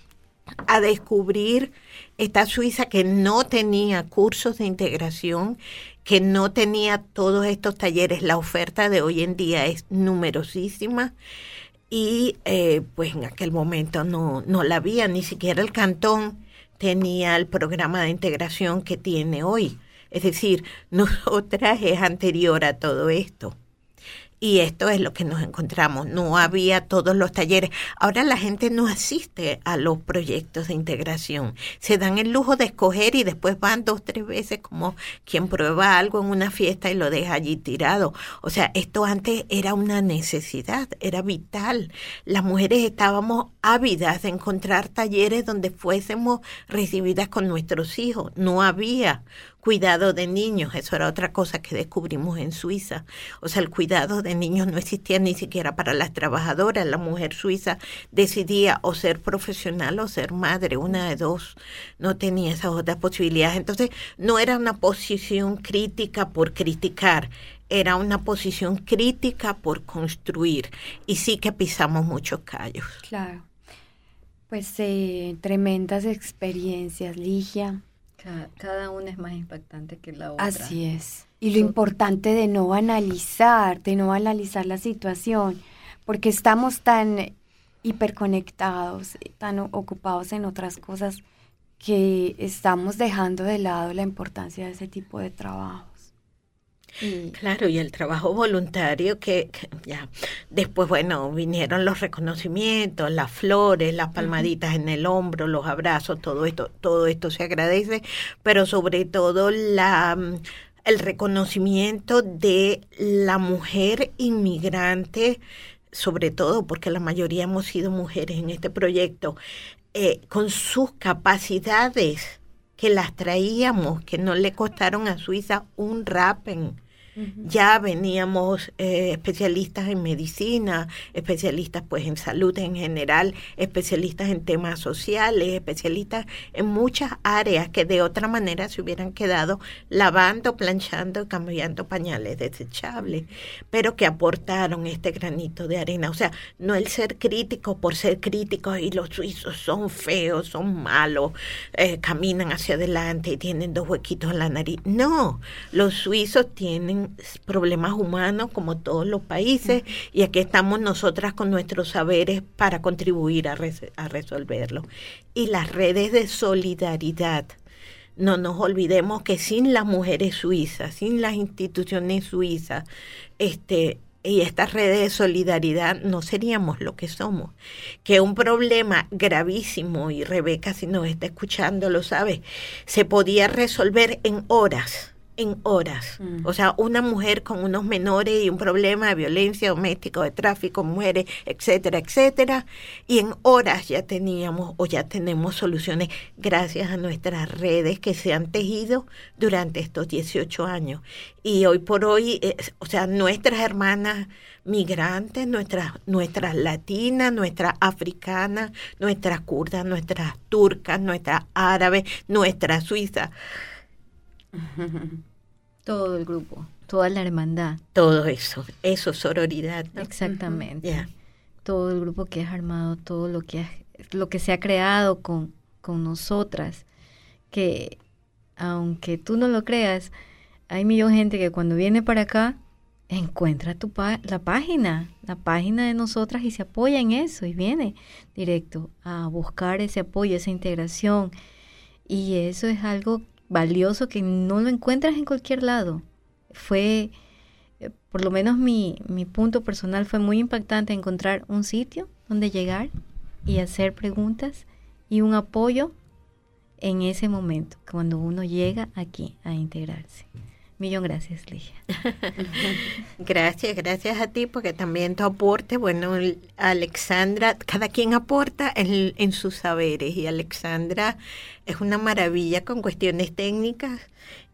a descubrir esta Suiza que no tenía cursos de integración, que no tenía todos estos talleres. La oferta de hoy en día es numerosísima y eh, pues en aquel momento no, no la había, ni siquiera el cantón tenía el programa de integración que tiene hoy. Es decir, nosotras es anterior a todo esto. Y esto es lo que nos encontramos. No había todos los talleres. Ahora la gente no asiste a los proyectos de integración. Se dan el lujo de escoger y después van dos, tres veces como quien prueba algo en una fiesta y lo deja allí tirado. O sea, esto antes era una necesidad, era vital. Las mujeres estábamos ávidas de encontrar talleres donde fuésemos recibidas con nuestros hijos. No había cuidado de niños, eso era otra cosa que descubrimos en Suiza. O sea, el cuidado de niños no existía ni siquiera para las trabajadoras. La mujer suiza decidía o ser profesional o ser madre, una de dos. No tenía esas otras posibilidades. Entonces, no era una posición crítica por criticar, era una posición crítica por construir. Y sí que pisamos muchos callos. Claro. Pues eh, tremendas experiencias, Ligia. Cada, cada una es más impactante que la otra. Así es. Y lo importante de no analizar, de no analizar la situación, porque estamos tan hiperconectados, tan ocupados en otras cosas, que estamos dejando de lado la importancia de ese tipo de trabajos. Y, claro, y el trabajo voluntario que, que, ya después, bueno, vinieron los reconocimientos, las flores, las palmaditas en el hombro, los abrazos, todo esto, todo esto se agradece, pero sobre todo la el reconocimiento de la mujer inmigrante, sobre todo porque la mayoría hemos sido mujeres en este proyecto, eh, con sus capacidades que las traíamos, que no le costaron a Suiza un rapen. Ya veníamos eh, especialistas en medicina, especialistas pues en salud en general, especialistas en temas sociales, especialistas en muchas áreas que de otra manera se hubieran quedado lavando, planchando, cambiando pañales desechables, pero que aportaron este granito de arena. O sea, no el ser crítico por ser críticos y los suizos son feos, son malos, eh, caminan hacia adelante y tienen dos huequitos en la nariz. No, los suizos tienen problemas humanos como todos los países y aquí estamos nosotras con nuestros saberes para contribuir a, a resolverlo. Y las redes de solidaridad. No nos olvidemos que sin las mujeres suizas, sin las instituciones suizas, este, y estas redes de solidaridad no seríamos lo que somos. Que un problema gravísimo, y Rebeca si nos está escuchando lo sabe, se podía resolver en horas en horas. Mm. O sea, una mujer con unos menores y un problema de violencia doméstica, de tráfico, mujeres, etcétera, etcétera. Y en horas ya teníamos o ya tenemos soluciones gracias a nuestras redes que se han tejido durante estos 18 años. Y hoy por hoy, o sea, nuestras hermanas migrantes, nuestras, nuestras latinas, nuestras africanas, nuestras kurdas, nuestras turcas, nuestras árabes, nuestras suizas. Todo el grupo, toda la hermandad. Todo eso, eso, sororidad. Exactamente. Todo el grupo que es armado, todo lo que, lo que se ha creado con, con nosotras, que aunque tú no lo creas, hay millón de gente que cuando viene para acá encuentra tu la página, la página de nosotras y se apoya en eso y viene directo a buscar ese apoyo, esa integración. Y eso es algo valioso que no lo encuentras en cualquier lado. Fue, eh, por lo menos mi, mi punto personal fue muy impactante encontrar un sitio donde llegar y hacer preguntas y un apoyo en ese momento, cuando uno llega aquí a integrarse. Millón gracias, Ligia. gracias, gracias a ti, porque también tu aporte, bueno, Alexandra, cada quien aporta en, en sus saberes y Alexandra es una maravilla con cuestiones técnicas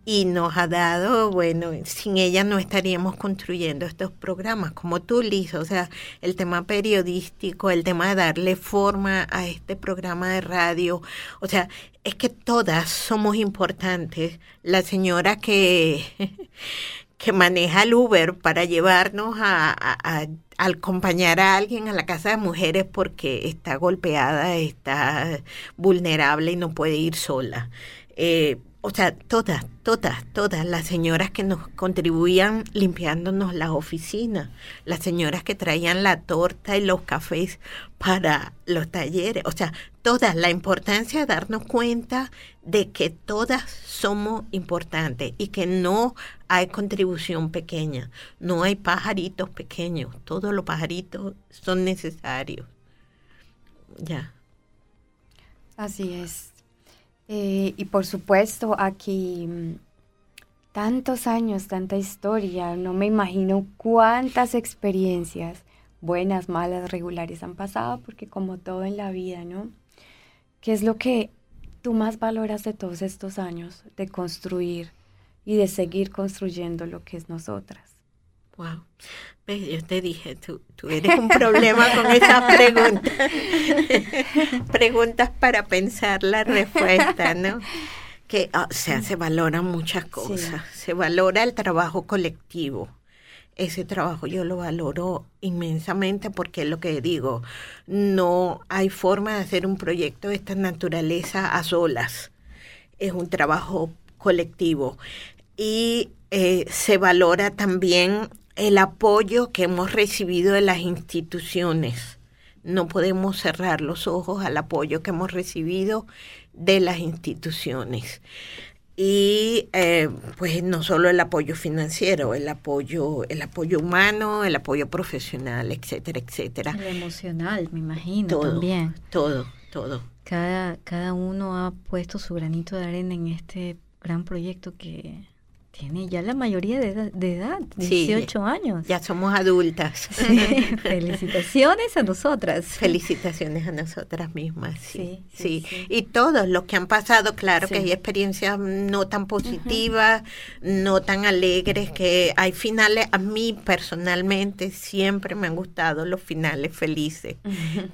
y nos ha dado, bueno, sin ella no estaríamos construyendo estos programas como tú, Liz, o sea, el tema periodístico, el tema de darle forma a este programa de radio, o sea, es que todas somos importantes. La señora que, que maneja el Uber para llevarnos a, acompañar a alguien a la casa de mujeres porque está golpeada, está vulnerable y no puede ir sola. Eh, o sea, todas, todas, todas las señoras que nos contribuían limpiándonos las oficinas, las señoras que traían la torta y los cafés para los talleres, o sea, todas, la importancia de darnos cuenta de que todas somos importantes y que no hay contribución pequeña, no hay pajaritos pequeños, todos los pajaritos son necesarios. Ya. Así es. Eh, y por supuesto, aquí mm, tantos años, tanta historia, no me imagino cuántas experiencias, buenas, malas, regulares, han pasado, porque como todo en la vida, ¿no? ¿Qué es lo que tú más valoras de todos estos años de construir y de seguir construyendo lo que es nosotras? Wow. Yo te dije, tú, tú eres un problema con esas preguntas. preguntas para pensar la respuesta, ¿no? Que, o sea, se valoran muchas cosas. Se valora el trabajo colectivo. Ese trabajo yo lo valoro inmensamente porque es lo que digo, no hay forma de hacer un proyecto de esta naturaleza a solas. Es un trabajo colectivo. Y eh, se valora también el apoyo que hemos recibido de las instituciones. No podemos cerrar los ojos al apoyo que hemos recibido de las instituciones. Y eh, pues no solo el apoyo financiero, el apoyo, el apoyo humano, el apoyo profesional, etcétera, etcétera. El emocional, me imagino todo, también. Todo, todo. Cada, cada uno ha puesto su granito de arena en este gran proyecto que tiene ya la mayoría de edad, de edad 18 años. Ya somos adultas. Felicitaciones a nosotras. Felicitaciones a nosotras mismas, sí. Sí, Y todos los que han pasado, claro que hay experiencias no tan positivas, no tan alegres, que hay finales, a mí personalmente siempre me han gustado los finales felices.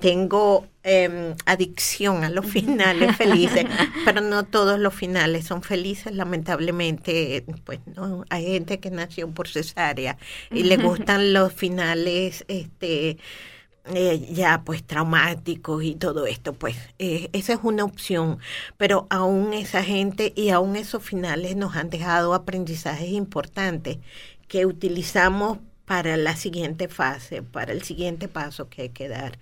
Tengo Em, adicción a los finales felices, pero no todos los finales son felices, lamentablemente, pues no, hay gente que nació por cesárea y le gustan los finales, este, eh, ya pues traumáticos y todo esto, pues eh, esa es una opción, pero aún esa gente y aún esos finales nos han dejado aprendizajes importantes que utilizamos para la siguiente fase, para el siguiente paso que hay que dar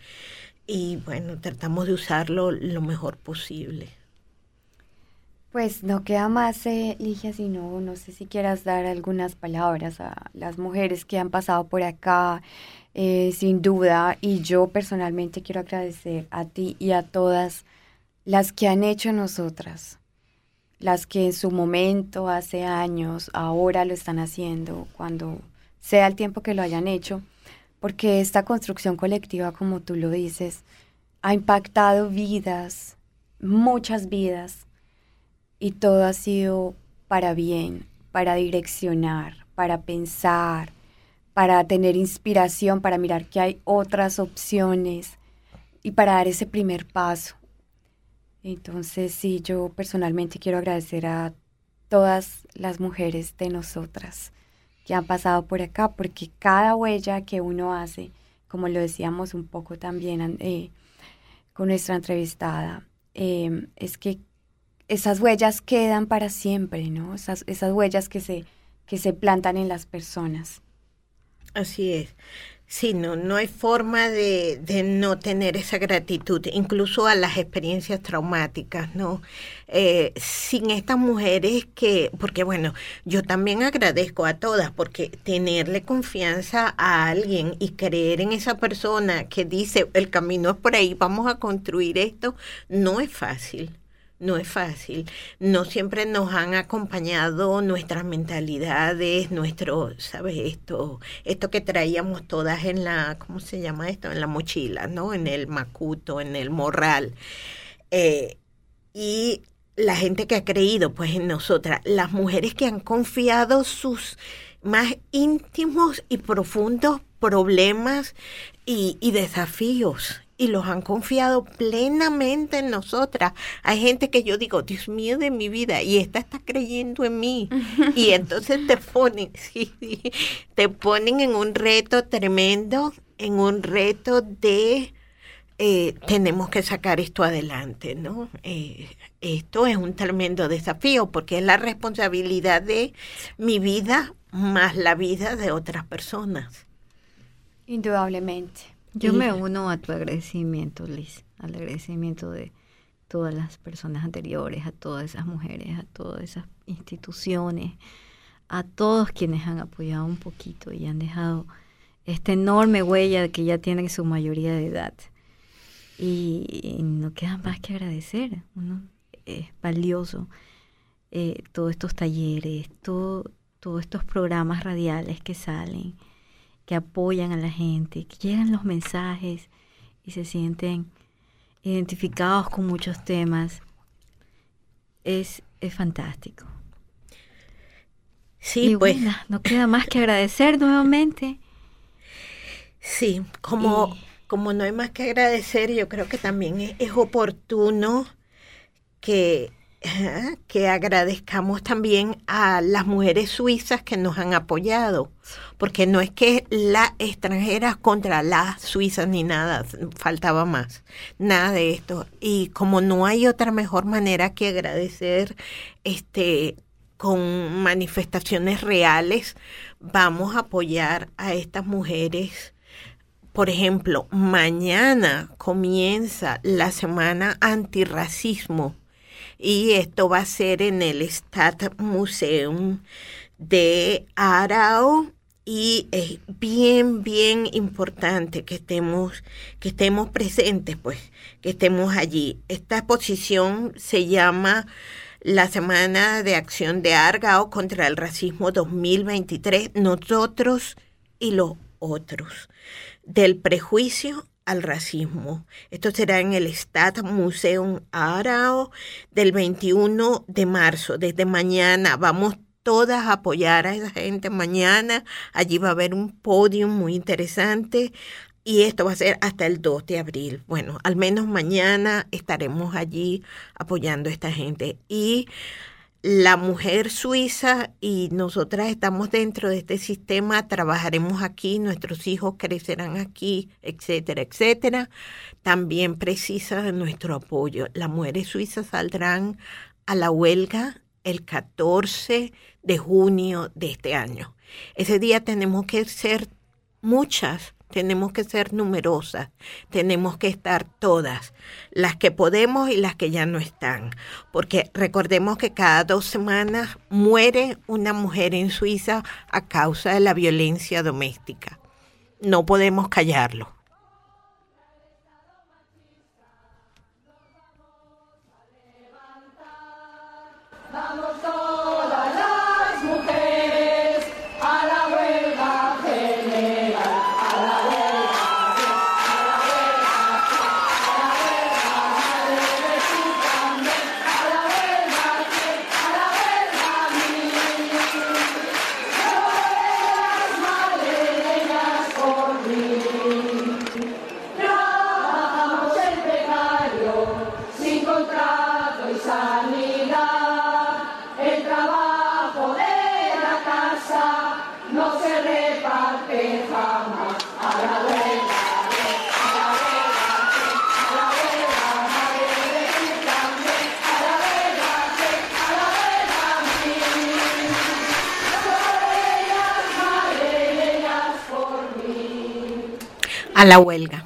y bueno, tratamos de usarlo lo mejor posible. Pues no queda más, eh, Ligia, sino no sé si quieras dar algunas palabras a las mujeres que han pasado por acá, eh, sin duda, y yo personalmente quiero agradecer a ti y a todas las que han hecho nosotras, las que en su momento, hace años, ahora lo están haciendo, cuando sea el tiempo que lo hayan hecho porque esta construcción colectiva, como tú lo dices, ha impactado vidas, muchas vidas, y todo ha sido para bien, para direccionar, para pensar, para tener inspiración, para mirar que hay otras opciones y para dar ese primer paso. Entonces, sí, yo personalmente quiero agradecer a todas las mujeres de nosotras que han pasado por acá, porque cada huella que uno hace, como lo decíamos un poco también eh, con nuestra entrevistada, em, es que esas huellas quedan para siempre, ¿no? Esas, esas huellas que se, que se plantan en las personas. Así es. Sí, no, no hay forma de, no tener esa gratitud, incluso a las experiencias traumáticas, ¿no? Eh, sin estas mujeres que, porque bueno, yo también agradezco a todas, porque tenerle confianza a alguien y creer en esa persona que dice, el camino es por ahí, vamos a construir esto, no es fácil no es fácil. No siempre nos han acompañado nuestras mentalidades, nuestro, ¿sabes? Esto, esto que traíamos todas en la, ¿cómo se llama esto? En la mochila, ¿no? En el macuto, en el morral. Eh, y la gente que ha creído, pues, en nosotras, las mujeres que han confiado sus más íntimos y profundos problemas y, y desafíos y los han confiado plenamente en nosotras. Hay gente que yo digo, Dios mío de mi vida, y esta está creyendo en mí. y entonces te ponen, sí, te ponen en un reto tremendo, en un reto de eh, tenemos que sacar esto adelante, ¿no? Eh, esto es un tremendo desafío porque es la responsabilidad de mi vida más la vida de otras personas. Indudablemente. Yo me uno a tu agradecimiento, Liz, al agradecimiento de todas las personas anteriores, a todas esas mujeres, a todas esas instituciones, a todos quienes han apoyado un poquito y han dejado esta enorme huella que ya tienen su mayoría de edad. Y, no queda más que agradecer. Uno es valioso eh, todos estos talleres, todo, todos estos programas radiales que salen, que apoyan a la gente, que llegan los mensajes y se sienten identificados con muchos temas. Es, es fantástico. Sí, pues. no queda más que agradecer nuevamente. Sí, como, como no hay más que agradecer, yo creo que también es, oportuno que, que agradezcamos también a las mujeres suizas que nos han apoyado, porque no es que las extranjeras contra las suizas ni nada, faltaba más, nada de esto. Y como no hay otra mejor manera que agradecer este con manifestaciones reales, vamos a apoyar a estas mujeres por ejemplo, mañana comienza la semana antirracismo y esto va a ser en el Stadtmuseum de Arau y es bien bien importante que estemos que estemos presentes pues que estemos allí. Esta exposición se llama la semana de acción de Argao contra el racismo 2023 nosotros y los otros del prejuicio al racismo. Esto será en el Stadtmuseum Arao del 21 de marzo. Desde mañana vamos todas a apoyar a esa gente mañana. Allí va a haber un podio muy interesante y esto va a ser hasta el 2 de abril. Bueno, al menos mañana estaremos allí apoyando a esta gente. Y la mujer suiza y nosotras estamos dentro de este sistema, trabajaremos aquí, nuestros hijos crecerán aquí, etcétera, etcétera, también precisa de nuestro apoyo. Las mujeres suizas saldrán a la huelga el 14 de junio de este año. Ese día tenemos que ser muchas tenemos que ser numerosas, tenemos que estar todas, las que podemos y las que ya no están, porque recordemos que cada dos semanas muere una mujer en Suiza a causa de la violencia doméstica. No podemos callarlo. A la huelga.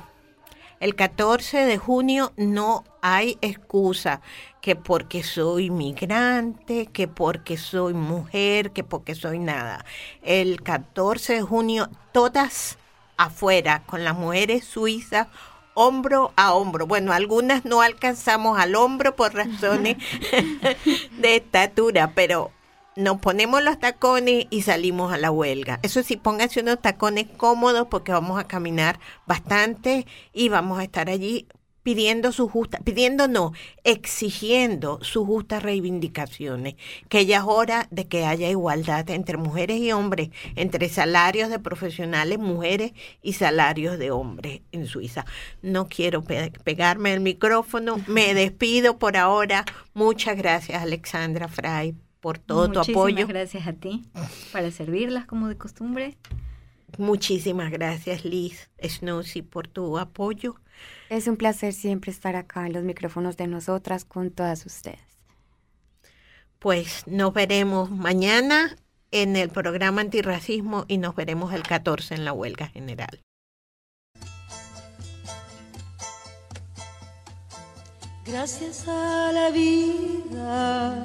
El 14 de junio no hay excusa que porque soy migrante, que porque soy mujer, que porque soy nada. El 14 de junio todas afuera con las mujeres suizas hombro a hombro. Bueno, algunas no alcanzamos al hombro por razones de estatura, pero nos ponemos los tacones y salimos a la huelga. Eso sí, pónganse unos tacones cómodos porque vamos a caminar bastante y vamos a estar allí pidiendo su justa, pidiendo no, exigiendo sus justas reivindicaciones, que ya es hora de que haya igualdad entre mujeres y hombres, entre salarios de profesionales mujeres y salarios de hombres en Suiza. No quiero pegarme el micrófono, me despido por ahora. Muchas gracias Alexandra Fray por todo tu apoyo. gracias a ti para servirlas como de costumbre. Muchísimas gracias Liz Snowsy por tu apoyo Es un placer siempre estar acá en los micrófonos de nosotras con todas ustedes. Pues nos veremos mañana en el programa antirracismo y nos veremos el 14 en la huelga general. Gracias a la vida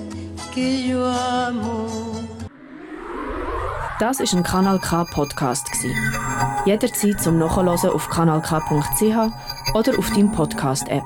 que yo amo. Das ist ein Kanal K Podcast. Jederzeit zum Nachhören auf kanalk.ch oder auf deinem Podcast App.